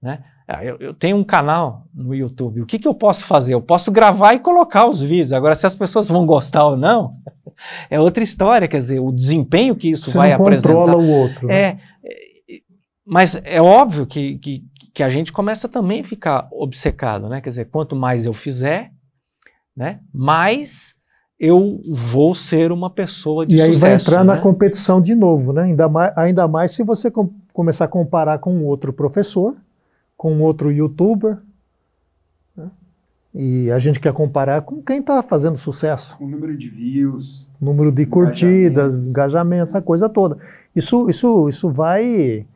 né? Ah, eu, eu, tenho um canal no YouTube. O que, que eu posso fazer? Eu posso gravar e colocar os vídeos. Agora, se as pessoas vão gostar ou não, é outra história. Quer dizer, o desempenho que isso Você vai não apresentar. controla o outro. Né? É, é, mas é óbvio que, que, que, a gente começa também a ficar obcecado, né? Quer dizer, quanto mais eu fizer, né? mais eu vou ser uma pessoa de e sucesso. E aí vai entrar né? na competição de novo, né? Ainda mais, ainda mais se você com, começar a comparar com outro professor, com outro youtuber. Né? E a gente quer comparar com quem está fazendo sucesso. Com o número de views. Número de curtidas, engajamentos, essa coisa toda. Isso, isso, isso vai.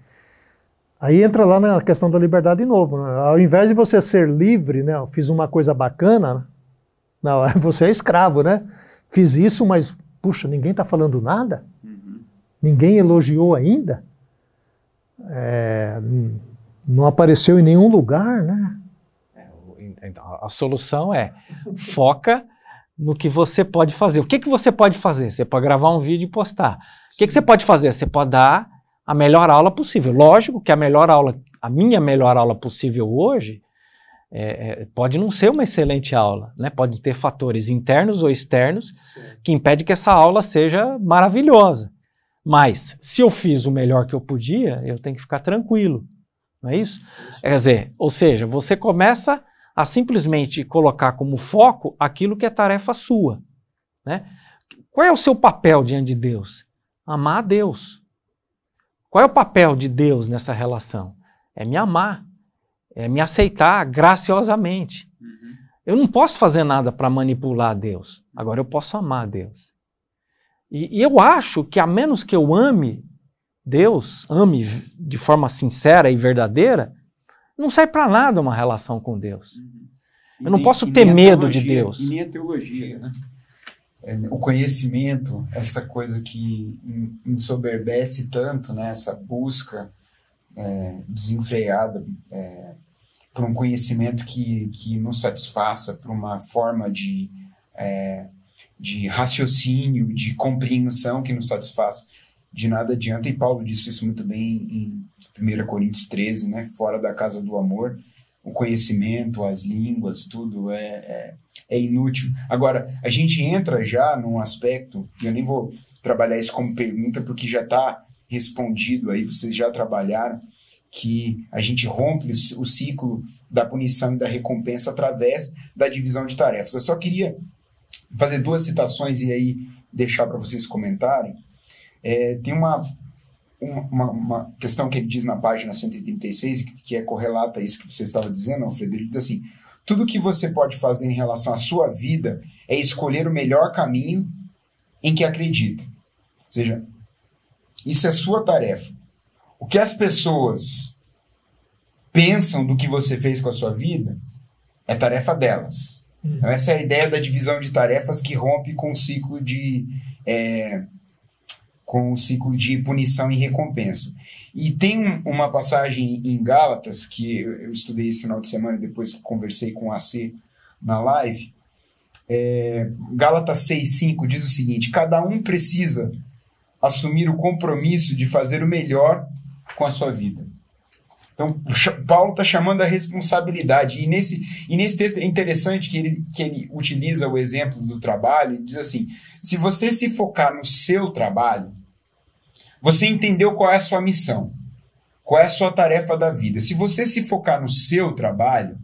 Aí entra lá na questão da liberdade de novo. Né? Ao invés de você ser livre, né? Eu fiz uma coisa bacana, não, você é escravo, né? Fiz isso, mas, puxa, ninguém está falando nada? Uhum. Ninguém elogiou ainda? É, não apareceu em nenhum lugar, né? É, então, a solução é foca no que você pode fazer. O que, que você pode fazer? Você pode gravar um vídeo e postar. O que, que você pode fazer? Você pode dar a melhor aula possível. Lógico que a melhor aula, a minha melhor aula possível hoje, é, é, pode não ser uma excelente aula, né? Pode ter fatores internos ou externos Sim. que impedem que essa aula seja maravilhosa. Mas se eu fiz o melhor que eu podia, eu tenho que ficar tranquilo, não é isso? isso. Quer dizer, ou seja, você começa a simplesmente colocar como foco aquilo que é tarefa sua, né? Qual é o seu papel diante de Deus? Amar a Deus. Qual é o papel de Deus nessa relação? É me amar é me aceitar graciosamente. Uhum. Eu não posso fazer nada para manipular Deus. Agora eu posso amar Deus. E, e, eu acho que a menos que eu ame Deus, ame de forma sincera e verdadeira, não sai para nada uma relação com Deus. Uhum. Eu não posso ter medo de Deus. E nem a teologia, né? É, o conhecimento, essa coisa que ensoberbece tanto, né? essa busca é, desenfreada é, por um conhecimento que, que nos satisfaça, por uma forma de, é, de raciocínio, de compreensão que nos satisfaça. De nada adianta, e Paulo disse isso muito bem em 1 Coríntios 13, né? fora da casa do amor, o conhecimento, as línguas, tudo é, é, é inútil. Agora, a gente entra já num aspecto, e eu nem vou trabalhar isso como pergunta, porque já está respondido aí, vocês já trabalharam, que a gente rompe o ciclo da punição e da recompensa através da divisão de tarefas. Eu só queria fazer duas citações e aí deixar para vocês comentarem. É, tem uma, uma, uma, questão que ele diz na página 136, que, que é correlata a isso que você estava dizendo, Alfredo. Ele diz assim: tudo que você pode fazer em relação à sua vida é escolher o melhor caminho em que acredita. Ou seja, isso é sua tarefa. O que as pessoas pensam do que você fez com a sua vida é tarefa delas. Hum. Então, essa é a ideia da divisão de tarefas que rompe com o ciclo de. É, com o ciclo de punição e recompensa. E tem um, uma passagem em Gálatas, que eu estudei esse final de semana e depois conversei com o AC na live. É, Gálatas 6,5 diz o seguinte: cada um precisa assumir o compromisso de fazer o melhor com a sua vida. Então, Paulo está chamando a responsabilidade. E nesse, e nesse texto é interessante que ele, que ele utiliza o exemplo do trabalho. Ele diz assim: se você se focar no seu trabalho, você entendeu qual é a sua missão, qual é a sua tarefa da vida. Se você se focar no seu trabalho,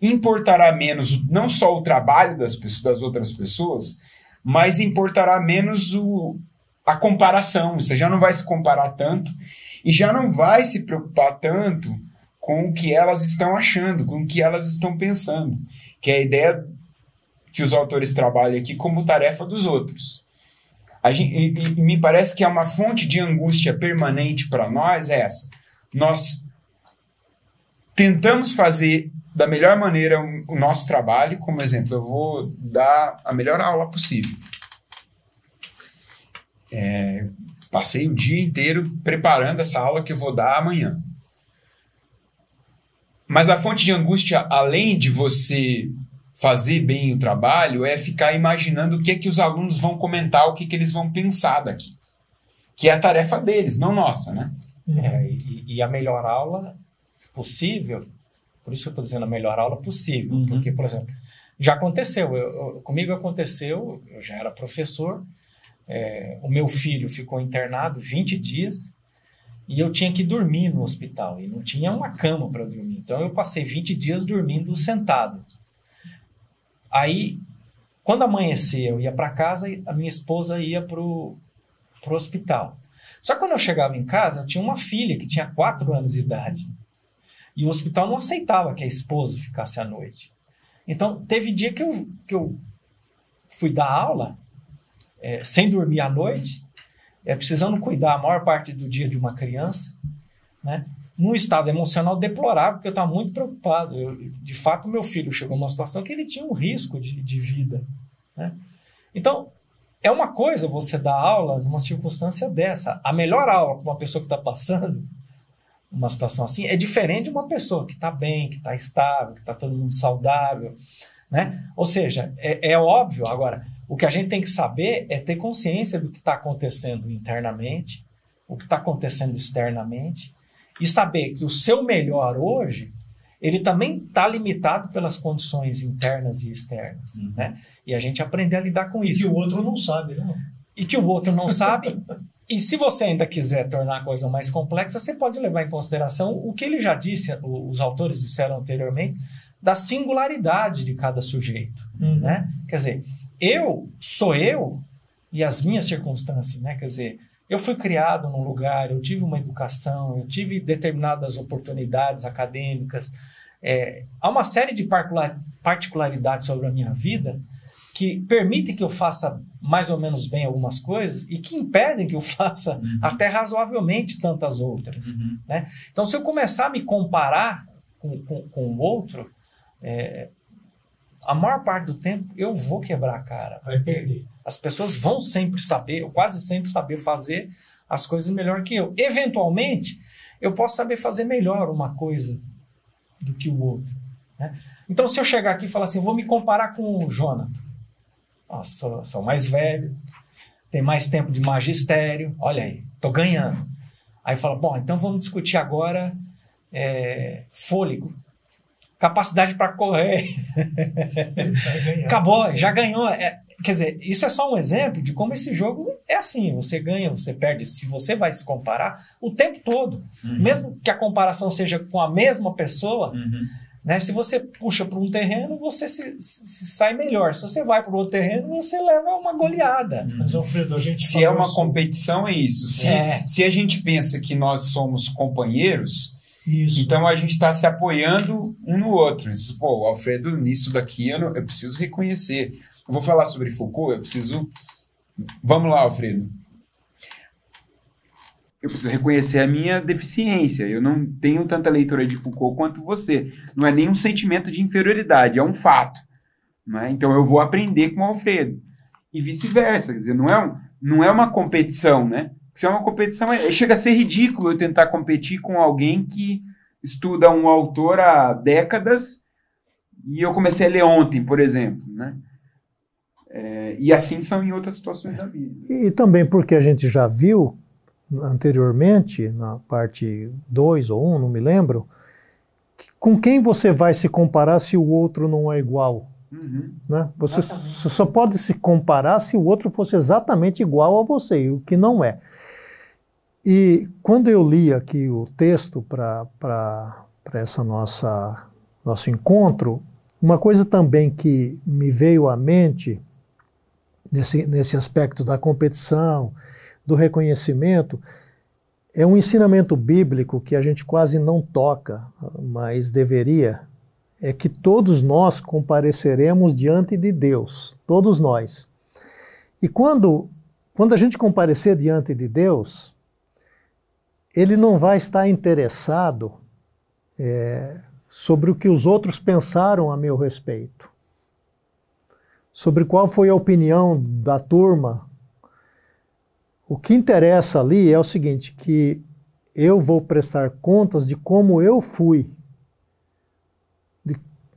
importará menos não só o trabalho das, pessoas, das outras pessoas, mas importará menos o, a comparação. Você já não vai se comparar tanto e já não vai se preocupar tanto com o que elas estão achando, com o que elas estão pensando, que é a ideia que os autores trabalham aqui como tarefa dos outros. Gente, e, e me parece que é uma fonte de angústia permanente para nós é essa. Nós tentamos fazer da melhor maneira o nosso trabalho, como exemplo, eu vou dar a melhor aula possível. É, Passei o dia inteiro preparando essa aula que eu vou dar amanhã. Mas a fonte de angústia, além de você fazer bem o trabalho, é ficar imaginando o que é que os alunos vão comentar, o que, é que eles vão pensar daqui. Que é a tarefa deles, não nossa, né? É, e, e, a melhor aula possível, por isso eu estou dizendo a melhor aula possível, uhum. porque, por exemplo, já aconteceu, eu, eu, comigo aconteceu, eu já era professor, é, o meu filho ficou internado 20 dias e eu tinha que dormir no hospital e não tinha uma cama para dormir. Então eu passei 20 dias dormindo sentado. Aí quando amanhecia, eu ia para casa e a minha esposa ia para o hospital. Só que quando eu chegava em casa, eu tinha uma filha que tinha quatro anos de idade. E o hospital não aceitava que a esposa ficasse à noite. Então, teve dia que eu, que eu fui dar aula é, sem dormir à noite, é, precisando cuidar a maior parte do dia de uma criança, né? Num estado emocional deplorável, porque eu estava muito preocupado. Eu, de fato, meu filho chegou numa situação que ele tinha um risco de, de vida. Né? Então, é uma coisa você dar aula numa circunstância dessa. A melhor aula para uma pessoa que está passando uma situação assim é diferente de uma pessoa que está bem, que está estável, que está todo mundo saudável. Né? Ou seja, é, é óbvio. Agora, o que a gente tem que saber é ter consciência do que está acontecendo internamente, o que está acontecendo externamente, e saber que o seu melhor hoje ele também está limitado pelas condições internas e externas, uhum. né? E a gente aprender a lidar com isso. E que o outro não sabe, né? E que o outro não sabe. e se você ainda quiser tornar a coisa mais complexa, você pode levar em consideração o que ele já disse, os autores disseram anteriormente, da singularidade de cada sujeito, uhum. né? Quer dizer, eu sou eu e as minhas circunstâncias, né? Quer dizer, eu fui criado num lugar, eu tive uma educação, eu tive determinadas oportunidades acadêmicas. É, há uma série de particularidades sobre a minha vida que permitem que eu faça mais ou menos bem algumas coisas e que impedem que eu faça uhum. até razoavelmente tantas outras. Uhum. Né? Então, se eu começar a me comparar com, com, com o outro, é, a maior parte do tempo eu vou quebrar a cara. Vai perder. As pessoas vão sempre saber, ou quase sempre saber fazer as coisas melhor que eu. Eventualmente, eu posso saber fazer melhor uma coisa do que o outro. Né? Então, se eu chegar aqui e falar assim, eu vou me comparar com o Jonathan. Nossa, sou, mais velho, tem mais tempo de magistério, olha aí, estou ganhando. Aí fala, bom, então vamos discutir agora é, fôlego capacidade para correr. Acabou, já ganhou. É, quer dizer, isso é só um exemplo de como esse jogo é assim: você ganha, você perde. Se você vai se comparar o tempo todo, uhum. mesmo que a comparação seja com a mesma pessoa. Uhum. Né? Se você puxa para um terreno, você se, se, sai melhor. Se você vai para outro terreno, você leva uma goleada. Uhum. Mas, Alfredo, a gente se é uma isso. competição, é isso. Se, é. se a gente pensa que nós somos companheiros, isso. Então a gente está se apoiando um no outro. Diz, Pô, Alfredo, nisso daqui eu, não, eu preciso reconhecer. Vou falar sobre Foucault, eu preciso. Vamos lá, Alfredo. Eu preciso reconhecer a minha deficiência. Eu não tenho tanta leitura de Foucault quanto você. Não é nenhum sentimento de inferioridade, é um fato. É? Então eu vou aprender com o Alfredo. E vice-versa. Quer dizer, não é, um, não é uma competição, né? Se é uma competição, é, chega a ser ridículo eu tentar competir com alguém que estuda um autor há décadas e eu comecei a ler ontem, por exemplo, né? É, e assim são em outras situações da vida. E, e também porque a gente já viu anteriormente, na parte 2 ou 1, um, não me lembro, com quem você vai se comparar se o outro não é igual? Uhum. Né? Você só pode se comparar se o outro fosse exatamente igual a você, o que não é. E quando eu li aqui o texto para essa nossa nosso encontro, uma coisa também que me veio à mente nesse, nesse aspecto da competição, do reconhecimento, é um ensinamento bíblico que a gente quase não toca, mas deveria, é que todos nós compareceremos diante de Deus, todos nós. E quando, quando a gente comparecer diante de Deus, ele não vai estar interessado é, sobre o que os outros pensaram a meu respeito, sobre qual foi a opinião da turma. O que interessa ali é o seguinte, que eu vou prestar contas de como eu fui, de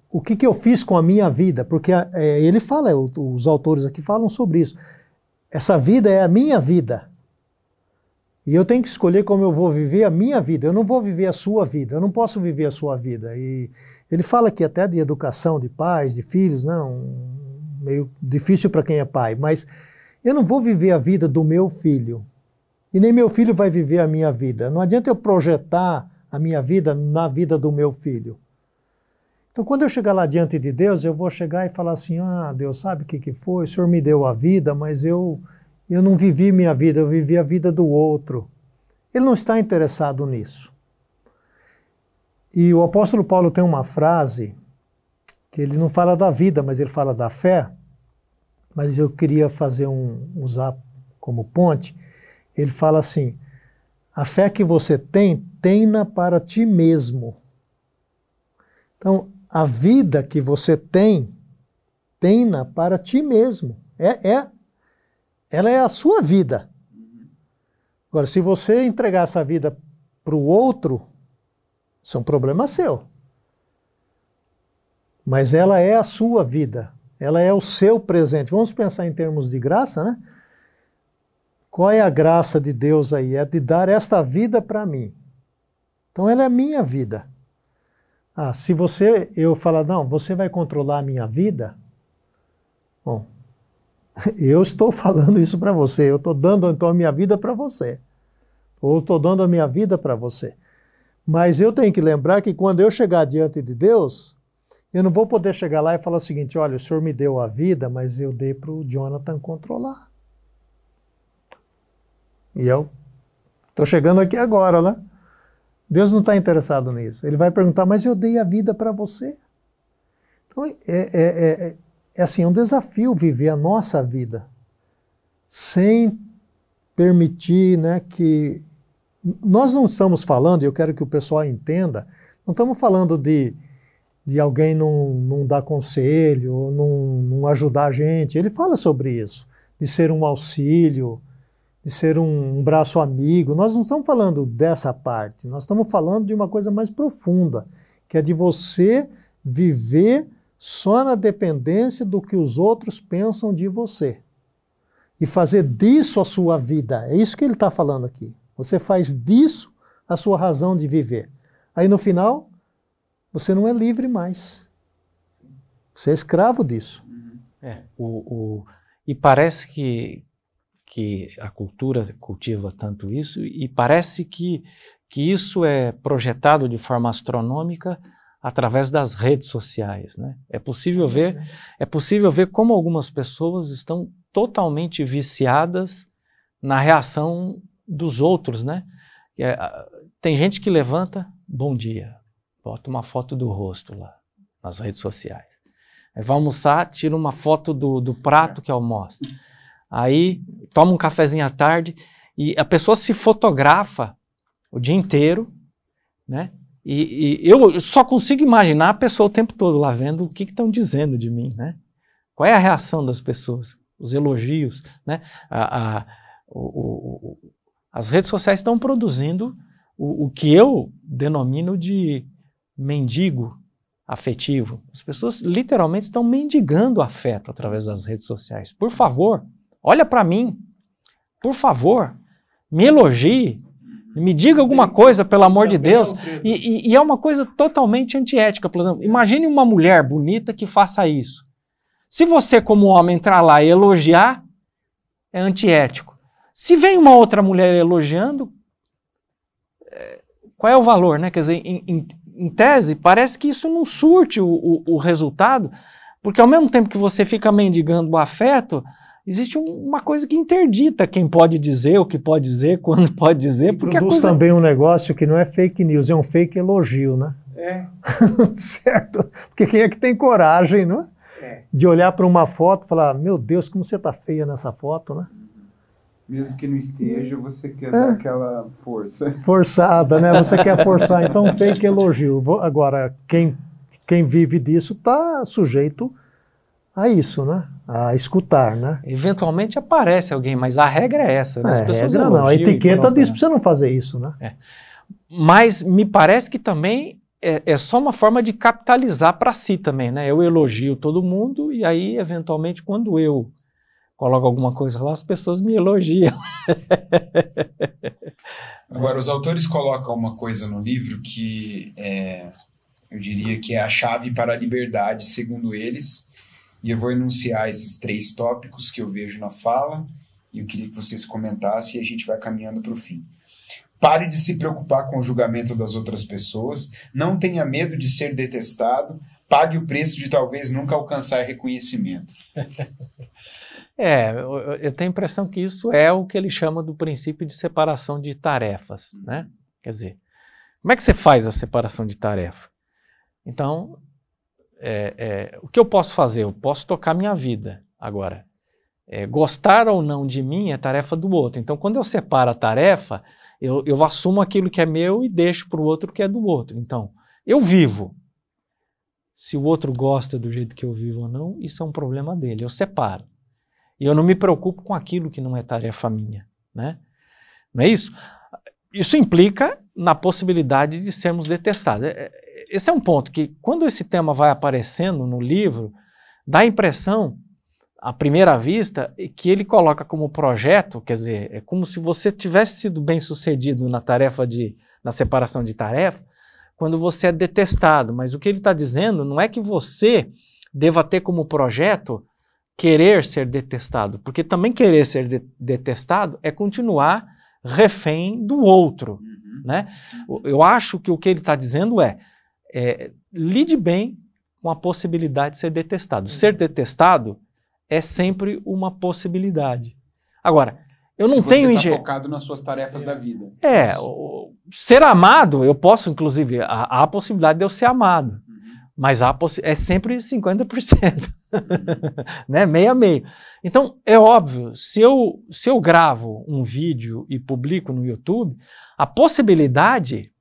o que, que eu fiz com a minha vida, porque é, ele fala, os autores aqui falam sobre isso. Essa vida é a minha vida. E eu tenho que escolher como eu vou viver a minha vida. Eu não vou viver a sua vida. Eu não posso viver a sua vida. E ele fala aqui até de educação de pais, de filhos, não? Meio difícil para quem é pai, mas eu não vou viver a vida do meu filho. E nem meu filho vai viver a minha vida. Não adianta eu projetar a minha vida na vida do meu filho. Então, quando eu chegar lá diante de Deus, eu vou chegar e falar assim: Ah, Deus, sabe o que, que foi? O Senhor me deu a vida, mas eu, eu não vivi minha vida, eu vivi a vida do outro. Ele não está interessado nisso. E o apóstolo Paulo tem uma frase que ele não fala da vida, mas ele fala da fé. Mas eu queria fazer um usar como ponte. Ele fala assim: a fé que você tem, tenha para ti mesmo. Então, a vida que você tem, tenha para ti mesmo. É, é, ela é a sua vida. Agora, se você entregar essa vida para o outro, isso é um problema seu. Mas ela é a sua vida, ela é o seu presente. Vamos pensar em termos de graça, né? Qual é a graça de Deus aí? É de dar esta vida para mim. Então ela é minha vida. Ah, se você, eu falar, não, você vai controlar a minha vida, bom, eu estou falando isso para você, eu estou dando então a minha vida para você, ou estou dando a minha vida para você. Mas eu tenho que lembrar que quando eu chegar diante de Deus, eu não vou poder chegar lá e falar o seguinte: olha, o senhor me deu a vida, mas eu dei para o Jonathan controlar. E eu estou chegando aqui agora, né? Deus não está interessado nisso. Ele vai perguntar, mas eu dei a vida para você. Então, é, é, é, é, assim, é um desafio viver a nossa vida sem permitir né, que. Nós não estamos falando, e eu quero que o pessoal entenda, não estamos falando de, de alguém não, não dar conselho, ou não, não ajudar a gente. Ele fala sobre isso, de ser um auxílio, de ser um, um, braço amigo. Nós não estamos falando dessa parte, nós estamos falando de uma coisa mais profunda, que é de você viver só na dependência do que os outros pensam de você. E fazer disso a sua vida. É isso que ele está falando aqui. Você faz disso a sua razão de viver. Aí no final, você não é livre mais. Você é escravo disso. É, o, o, e parece que, que a cultura cultiva tanto isso, e parece que, que isso é projetado de forma astronômica através das redes sociais. Né? É, possível ver, é possível ver como algumas pessoas estão totalmente viciadas na reação dos outros. Né? É, tem gente que levanta, bom dia, bota uma foto do rosto lá nas redes sociais. Aí vai almoçar, tira uma foto do, do prato que almoça aí toma um cafezinho à tarde e a pessoa se fotografa o dia inteiro, né? E, e eu só consigo imaginar a pessoa o tempo todo lá vendo o que estão dizendo de mim, né? Qual é a reação das pessoas? Os elogios, né? A, a, o, o, as redes sociais estão produzindo o, o que eu denomino de mendigo afetivo. As pessoas literalmente estão mendigando afeto através das redes sociais. Por favor, Olha para mim, por favor, me elogie, me diga alguma coisa, pelo amor de Deus. E, e, e, é uma coisa totalmente antiética. Por exemplo, imagine uma mulher bonita que faça isso. Se você, como homem, entrar lá e elogiar, é antiético. Se vem uma outra mulher elogiando, é, qual é o valor, né? Quer dizer, em, em, em tese, parece que isso não surte o, o, o resultado, porque ao mesmo tempo que você fica mendigando o afeto, existe uma coisa que interdita quem pode dizer, o que pode dizer, quando pode dizer. Porque produz coisa... também um negócio que não é fake news, é um fake elogio, né? É. certo? Porque quem é que tem coragem, não é? é. De olhar para uma foto e falar, meu Deus, como você está feia nessa foto, né? Mesmo que não esteja, você quer é. dar aquela força. Forçada, né? Você quer forçar. Então, fake elogio. Agora, quem, quem vive disso está sujeito a isso, né? a escutar, né? Eventualmente aparece alguém, mas a regra é essa. Né? As é, pessoas regra não. A etiqueta diz para você não fazer isso, né? É. Mas me parece que também é, é só uma forma de capitalizar para si também, né? Eu elogio todo mundo e aí, eventualmente, quando eu coloco alguma coisa lá, as pessoas me elogiam. Agora, os autores colocam uma coisa no livro que é, eu diria que é a chave para a liberdade, segundo eles, e eu vou enunciar esses três tópicos que eu vejo na fala, e eu queria que vocês comentassem e a gente vai caminhando para o fim. Pare de se preocupar com o julgamento das outras pessoas, não tenha medo de ser detestado, pague o preço de talvez nunca alcançar reconhecimento. É, eu, eu tenho a impressão que isso é o que ele chama do princípio de separação de tarefas, né? Quer dizer, como é que você faz a separação de tarefa? Então, é, é, o que eu posso fazer? Eu posso tocar minha vida. Agora, é, gostar ou não de mim é tarefa do outro. Então, quando eu separo a tarefa, eu, eu assumo aquilo que é meu e deixo para o outro que é do outro. Então, eu vivo. Se o outro gosta do jeito que eu vivo ou não, isso é um problema dele. Eu separo. E eu não me preocupo com aquilo que não é tarefa minha, né? Não é isso? Isso implica na possibilidade de sermos detestados. É, é, esse é um ponto que, quando esse tema vai aparecendo no livro, dá a impressão, à primeira vista, que ele coloca como projeto, quer dizer, é como se você tivesse sido bem sucedido na tarefa de, na separação de tarefa, quando você é detestado. Mas o que ele está dizendo não é que você deva ter como projeto querer ser detestado, porque também querer ser de detestado é continuar refém do outro. Uhum. Né? Eu acho que o que ele está dizendo é, é, lide bem com a possibilidade de ser detestado. Ser uhum. detestado é sempre uma possibilidade. Agora, eu não Se tenho você está focado nas suas tarefas da vida. É, o, ser amado, eu posso, inclusive, há, há a possibilidade de eu ser amado. Mas há é sempre 50%, né? meio a meio. Então, é óbvio, se eu, se eu gravo um vídeo e publico no YouTube, a possibilidade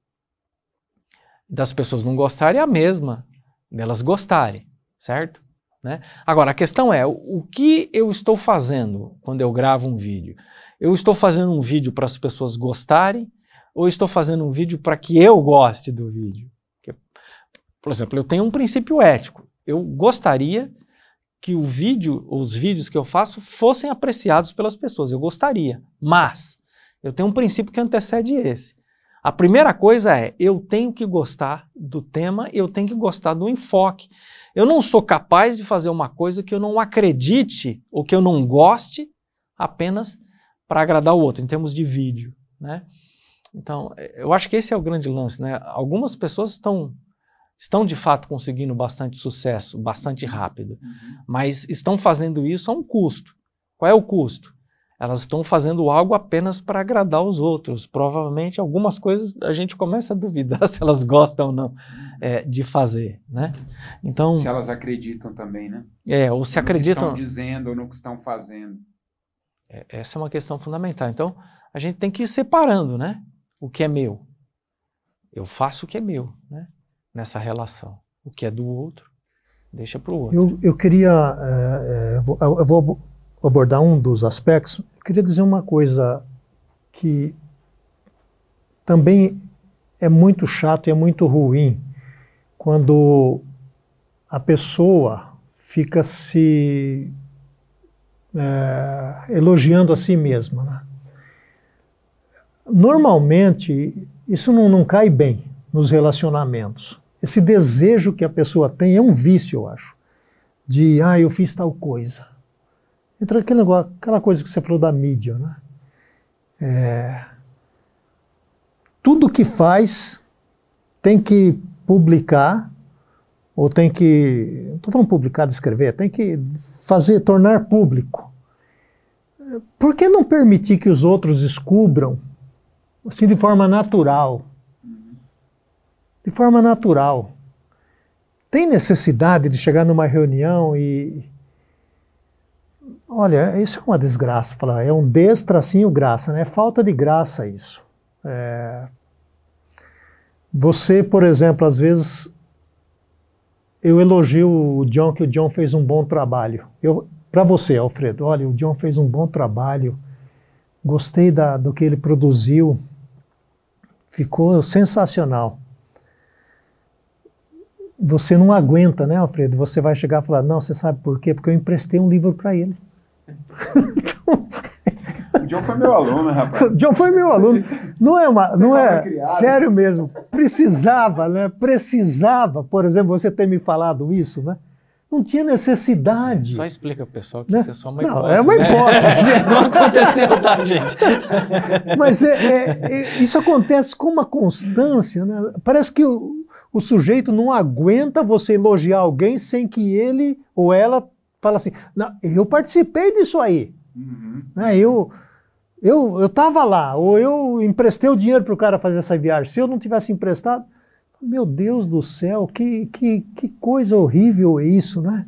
das pessoas não gostarem é a mesma, delas gostarem, certo? Né? Agora, a questão é, o que eu estou fazendo quando eu gravo um vídeo? Eu estou fazendo um vídeo para as pessoas gostarem ou estou fazendo um vídeo para que eu goste do vídeo? Por exemplo, eu tenho um princípio ético. Eu gostaria que o vídeo, os vídeos que eu faço fossem apreciados pelas pessoas. Eu gostaria. Mas eu tenho um princípio que antecede esse. A primeira coisa é, eu tenho que gostar do tema, eu tenho que gostar do enfoque. Eu não sou capaz de fazer uma coisa que eu não acredite ou que eu não goste apenas para agradar o outro, em termos de vídeo. Né? Então, eu acho que esse é o grande lance. Né? Algumas pessoas estão estão de fato conseguindo bastante sucesso, bastante rápido, uhum. mas estão fazendo isso a um custo. Qual é o custo? Elas estão fazendo algo apenas para agradar os outros. Provavelmente algumas coisas a gente começa a duvidar se elas gostam ou não uhum. é, de fazer, né? Então se elas acreditam também, né? É, ou se no acreditam. No que estão dizendo ou no que estão fazendo. É, essa é uma questão fundamental. Então a gente tem que ir separando, né? O que é meu. Eu faço o que é meu, né? Nessa relação. O que é do outro, deixa para o outro. Eu, eu queria. É, eu vou abordar um dos aspectos. Eu queria dizer uma coisa que também é muito chato e é muito ruim quando a pessoa fica se é, elogiando a si mesma. Né? Normalmente, isso não, não cai bem nos relacionamentos. Esse desejo que a pessoa tem é um vício, eu acho. De, ah, eu fiz tal coisa. Entra aquele negócio, aquela coisa que você falou da mídia, né? É, tudo que faz tem que publicar, ou tem que. Não estou falando publicar, escrever, tem que fazer, tornar público. Por que não permitir que os outros descubram, assim, de forma natural? De forma natural. Tem necessidade de chegar numa reunião e. Olha, isso é uma desgraça. Falar, é um destracinho graça, né? É falta de graça isso. É... Você, por exemplo, às vezes eu elogio o John que o John fez um bom trabalho. Eu, para você, Alfredo, olha, o John fez um bom trabalho. Gostei da, do que ele produziu. Ficou sensacional você não aguenta, né, Alfredo? Você vai chegar e falar, não, você sabe por quê? Porque eu emprestei um livro para ele. então... O John foi meu aluno, rapaz. O John foi meu aluno. Não é uma, não é sério mesmo. Precisava, né? Precisava, por exemplo, você ter me falado isso, né? Não tinha necessidade. Só explica, pessoal, que né? isso é só uma não, hipótese. É uma né? hipótese. Né? não aconteceu, tá, gente? Mas é, é, é, isso acontece com uma constância, né? Parece que o, o sujeito não aguenta você elogiar alguém sem que ele ou ela fala assim, eu participei disso aí. Uhum. Né, eu, eu, eu tava lá, ou eu emprestei o dinheiro para o cara fazer essa viagem. Se eu não tivesse emprestado, meu Deus do céu, que, que, que coisa horrível é isso, né?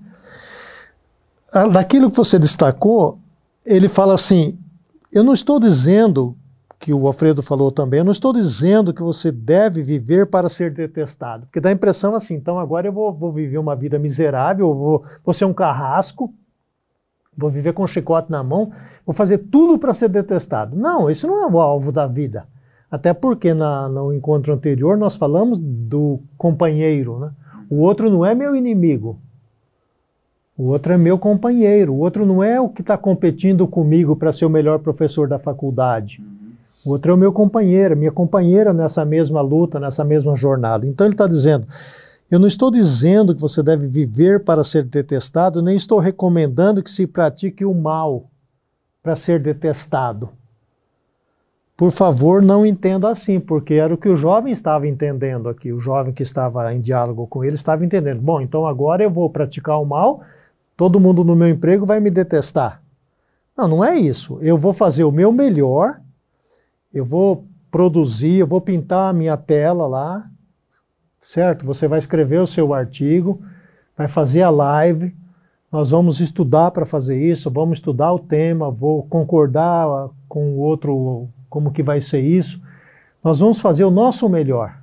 Ah, daquilo que você destacou, ele fala assim: eu não estou dizendo que o Alfredo falou também, eu não estou dizendo que você deve viver para ser detestado, porque dá a impressão assim, então agora eu vou, vou viver uma vida miserável, vou, vou ser um carrasco, vou viver com um chicote na mão, vou fazer tudo para ser detestado. Não, isso não é o alvo da vida. Até porque na, no encontro anterior nós falamos do companheiro, né? O outro não é meu inimigo, o outro é meu companheiro. O outro não é o que está competindo comigo para ser o melhor professor da faculdade. O outro é o meu companheiro, minha companheira nessa mesma luta, nessa mesma jornada. Então ele está dizendo: eu não estou dizendo que você deve viver para ser detestado, nem estou recomendando que se pratique o mal para ser detestado. Por favor, não entenda assim, porque era o que o jovem estava entendendo aqui. O jovem que estava em diálogo com ele estava entendendo. Bom, então agora eu vou praticar o mal todo mundo no meu emprego vai me detestar. Não, não é isso. Eu vou fazer o meu melhor, eu vou produzir, eu vou pintar a minha tela lá, certo? Você vai escrever o seu artigo, vai fazer a live, nós vamos estudar para fazer isso, vamos estudar o tema, vou concordar com o outro como que vai ser isso. Nós vamos fazer o nosso melhor.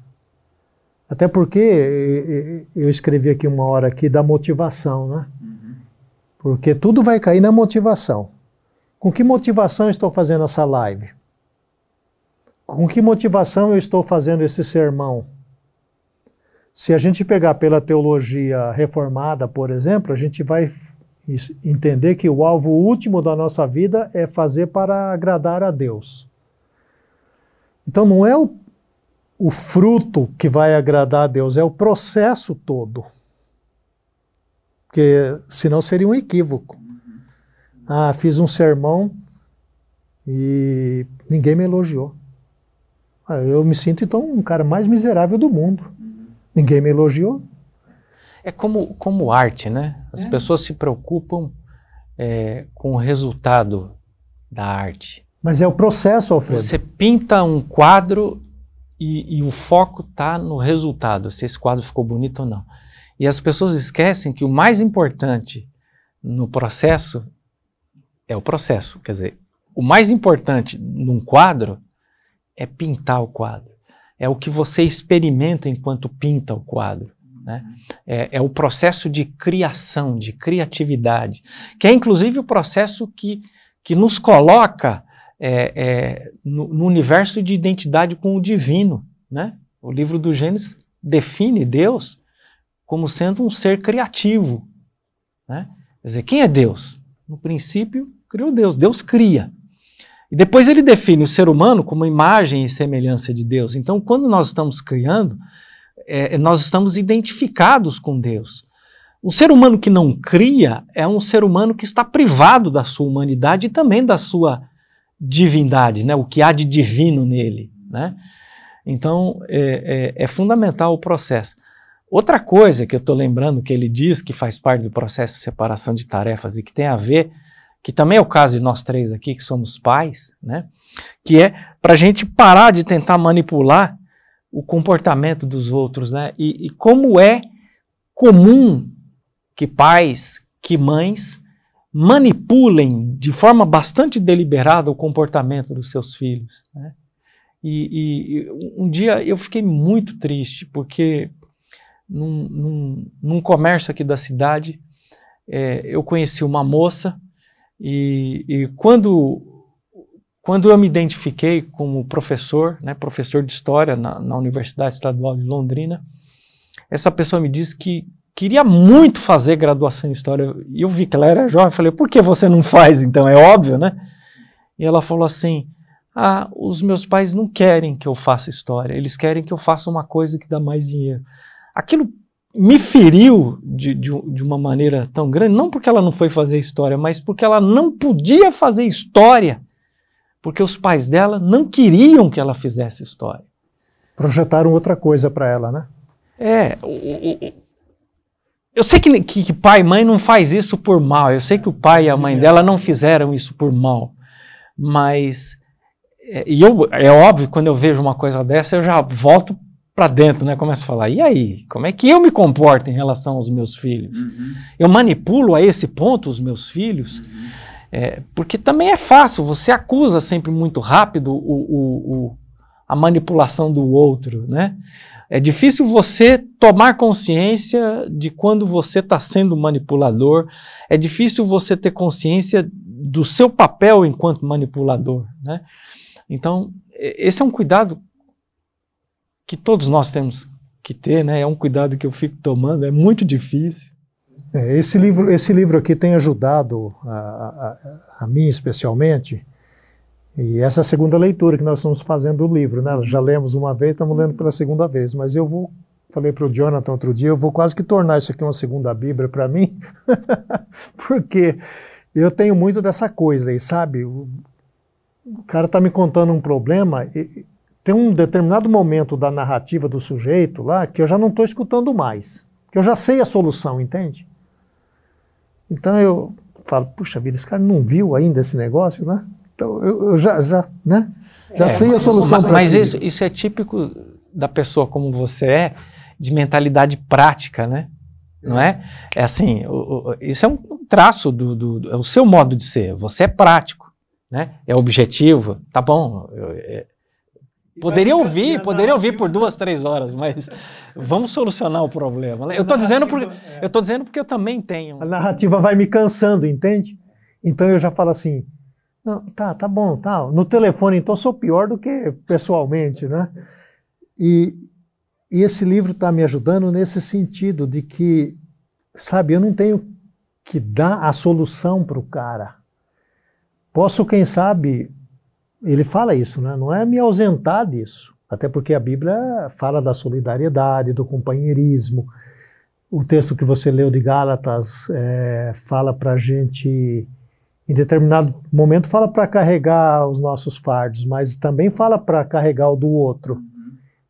Até porque eu escrevi aqui uma hora aqui da motivação, né? Porque tudo vai cair na motivação. Com que motivação estou fazendo essa live? Com que motivação eu estou fazendo esse sermão? Se a gente pegar pela teologia reformada, por exemplo, a gente vai entender que o alvo último da nossa vida é fazer para agradar a Deus. Então não é o, o fruto que vai agradar a Deus, é o processo todo. Porque senão seria um equívoco. Ah, fiz um sermão e ninguém me elogiou. Ah, eu me sinto então um cara mais miserável do mundo. Ninguém me elogiou. É como, como arte, né? As é. pessoas se preocupam é, com o resultado da arte. Mas é o processo, Alfredo. Você pinta um quadro e, e o foco está no resultado, se esse quadro ficou bonito ou não. E as pessoas esquecem que o mais importante no processo é o processo. Quer dizer, o mais importante num quadro é pintar o quadro. É o que você experimenta enquanto pinta o quadro. Né? É, é, o processo de criação, de criatividade, que é inclusive o processo que, que nos coloca é, é, no, no, universo de identidade com o divino. Né? O livro do Gênesis define Deus como sendo um ser criativo. Né? Quer dizer, quem é Deus? No princípio, criou Deus. Deus cria. E depois ele define o ser humano como imagem e semelhança de Deus. Então, quando nós estamos criando, é, nós estamos identificados com Deus. O ser humano que não cria é um ser humano que está privado da sua humanidade e também da sua divindade, né? o que há de divino nele. Né? Então, é, é, é fundamental o processo. Outra coisa que eu estou lembrando que ele diz que faz parte do processo de separação de tarefas e que tem a ver, que também é o caso de nós três aqui, que somos pais, né? que é para a gente parar de tentar manipular o comportamento dos outros, né? E, e como é comum que pais, que mães manipulem de forma bastante deliberada o comportamento dos seus filhos. Né? E, e, um dia eu fiquei muito triste, porque num, num, num comércio aqui da cidade, é, eu conheci uma moça e, e, quando, quando eu me identifiquei como professor, né, professor de História na, na Universidade Estadual de Londrina, essa pessoa me disse que queria muito fazer graduação em História. E eu vi que ela era jovem, falei, por que você não faz então? É óbvio, né? E ela falou assim, ah, os meus pais não querem que eu faça História, eles querem que eu faça uma coisa que dá mais dinheiro aquilo me feriu de, de, de, uma maneira tão grande, não porque ela não foi fazer história, mas porque ela não podia fazer história, porque os pais dela não queriam que ela fizesse história. Projetaram outra coisa para ela, né? É, eu sei que, que, que, pai e mãe não faz isso por mal. Eu sei que o pai e a mãe dela não fizeram isso por mal. Mas é, e eu, é óbvio, quando eu vejo uma coisa dessa, eu já volto para dentro, né? Começo a falar, e aí? Como é que eu me comporto em relação aos meus filhos? Uhum. Eu manipulo a esse ponto os meus filhos? Uhum. É, porque também é fácil, você acusa sempre muito rápido o, o, o, a manipulação do outro, né? É difícil você tomar consciência de quando você está sendo manipulador, é difícil você ter consciência do seu papel enquanto manipulador, né? Então, esse é um cuidado que todos nós temos que ter, né? É um cuidado que eu fico tomando, é muito difícil. É, esse livro, esse livro aqui tem ajudado a, a, a, mim especialmente. E essa é segunda leitura que nós estamos fazendo do livro, né? Já lemos uma vez, estamos lendo pela segunda vez. Mas eu vou, falei para o Jonathan outro dia, eu vou quase que tornar isso aqui uma segunda Bíblia para mim, porque eu tenho muito dessa coisa aí, sabe? O cara está me contando um problema, e, tem um determinado momento da narrativa do sujeito lá que eu já não estou escutando mais, que eu já sei a solução, entende? Então eu falo, puxa vida, esse cara não viu ainda esse negócio, né? Então eu, eu já, já, né? Já é, sei a solução. Mas, mas isso, isso é típico da pessoa como você é, de mentalidade prática, né? Não é? É assim, o, o, isso é um traço do, do, do, é o seu modo de ser. Você é prático, né? É objetivo, tá bom? Eu, é, Poderia ouvir, poderia ouvir por duas, três horas, mas vamos solucionar o problema. Eu estou dizendo porque eu tô dizendo porque eu também tenho. A narrativa vai me cansando, entende? Então eu já falo assim, não, tá, tá bom, tá. No telefone então sou pior do que pessoalmente, né? E, e esse livro está me ajudando nesse sentido de que, sabe, eu não tenho que dar a solução para o cara. Posso, quem sabe, ele fala isso, né? não é me ausentar disso. Até porque a Bíblia fala da solidariedade, do companheirismo. O texto que você leu de Gálatas é, fala para a gente, em determinado momento, fala para carregar os nossos fardos, mas também fala para carregar o do outro.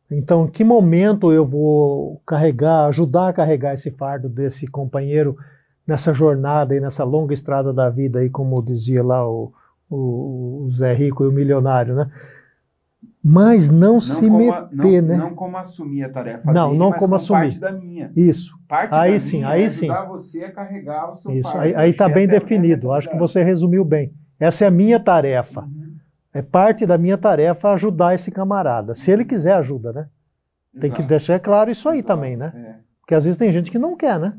Então, que momento eu vou carregar, ajudar a carregar esse fardo desse companheiro nessa jornada e nessa longa estrada da vida, aí, como dizia lá o, o, Zé Rico e o milionário, né? Mas não, não se meter, não, né? Não como assumir a tarefa não, dele, não como, como assumir. parte da minha. Isso. Parte aí da sim, minha aí é sim. ajudar você a carregar o seu Isso, fardo. aí está bem é definido. É Acho que você resumiu bem. Essa é a minha tarefa. Uhum. É parte da minha tarefa ajudar esse camarada. Se ele quiser ajuda, né? Tem Exato. que deixar claro isso aí Exato. também, né? É. Porque às vezes tem gente que não quer, né?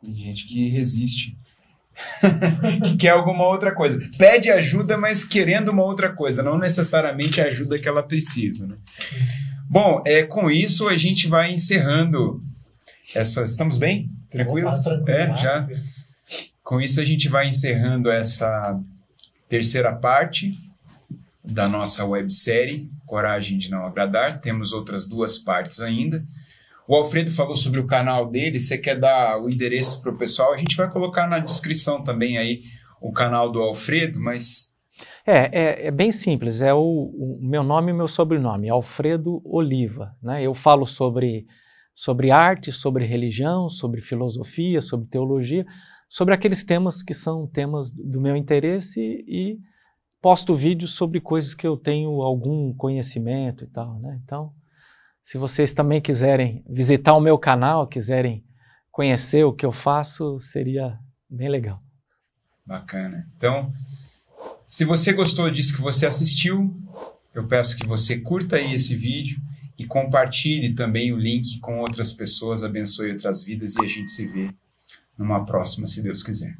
Tem gente que resiste. que quer alguma outra coisa. Pede ajuda, mas querendo uma outra coisa, não necessariamente a ajuda que ela precisa. Né? Bom, é, com isso a gente vai encerrando essa. Estamos bem? Tranquilos? É, já. Com isso a gente vai encerrando essa terceira parte da nossa websérie Coragem de Não Agradar. Temos outras duas partes ainda. O Alfredo falou sobre o canal dele. Você quer dar o endereço para o pessoal? A gente vai colocar na descrição também aí o canal do Alfredo, mas. É, é, é bem simples. É o, o, meu nome e meu sobrenome, Alfredo Oliva. Né? Eu falo sobre, sobre arte, sobre religião, sobre filosofia, sobre teologia, sobre aqueles temas que são temas do meu interesse e posto vídeos sobre coisas que eu tenho algum conhecimento e tal. Né? Então. Se vocês também quiserem visitar o meu canal, quiserem conhecer o que eu faço, seria bem legal. Bacana. Então, se você gostou disso que você assistiu, eu peço que você curta aí esse vídeo e compartilhe também o link com outras pessoas, abençoe outras vidas e a gente se vê numa próxima, se Deus quiser.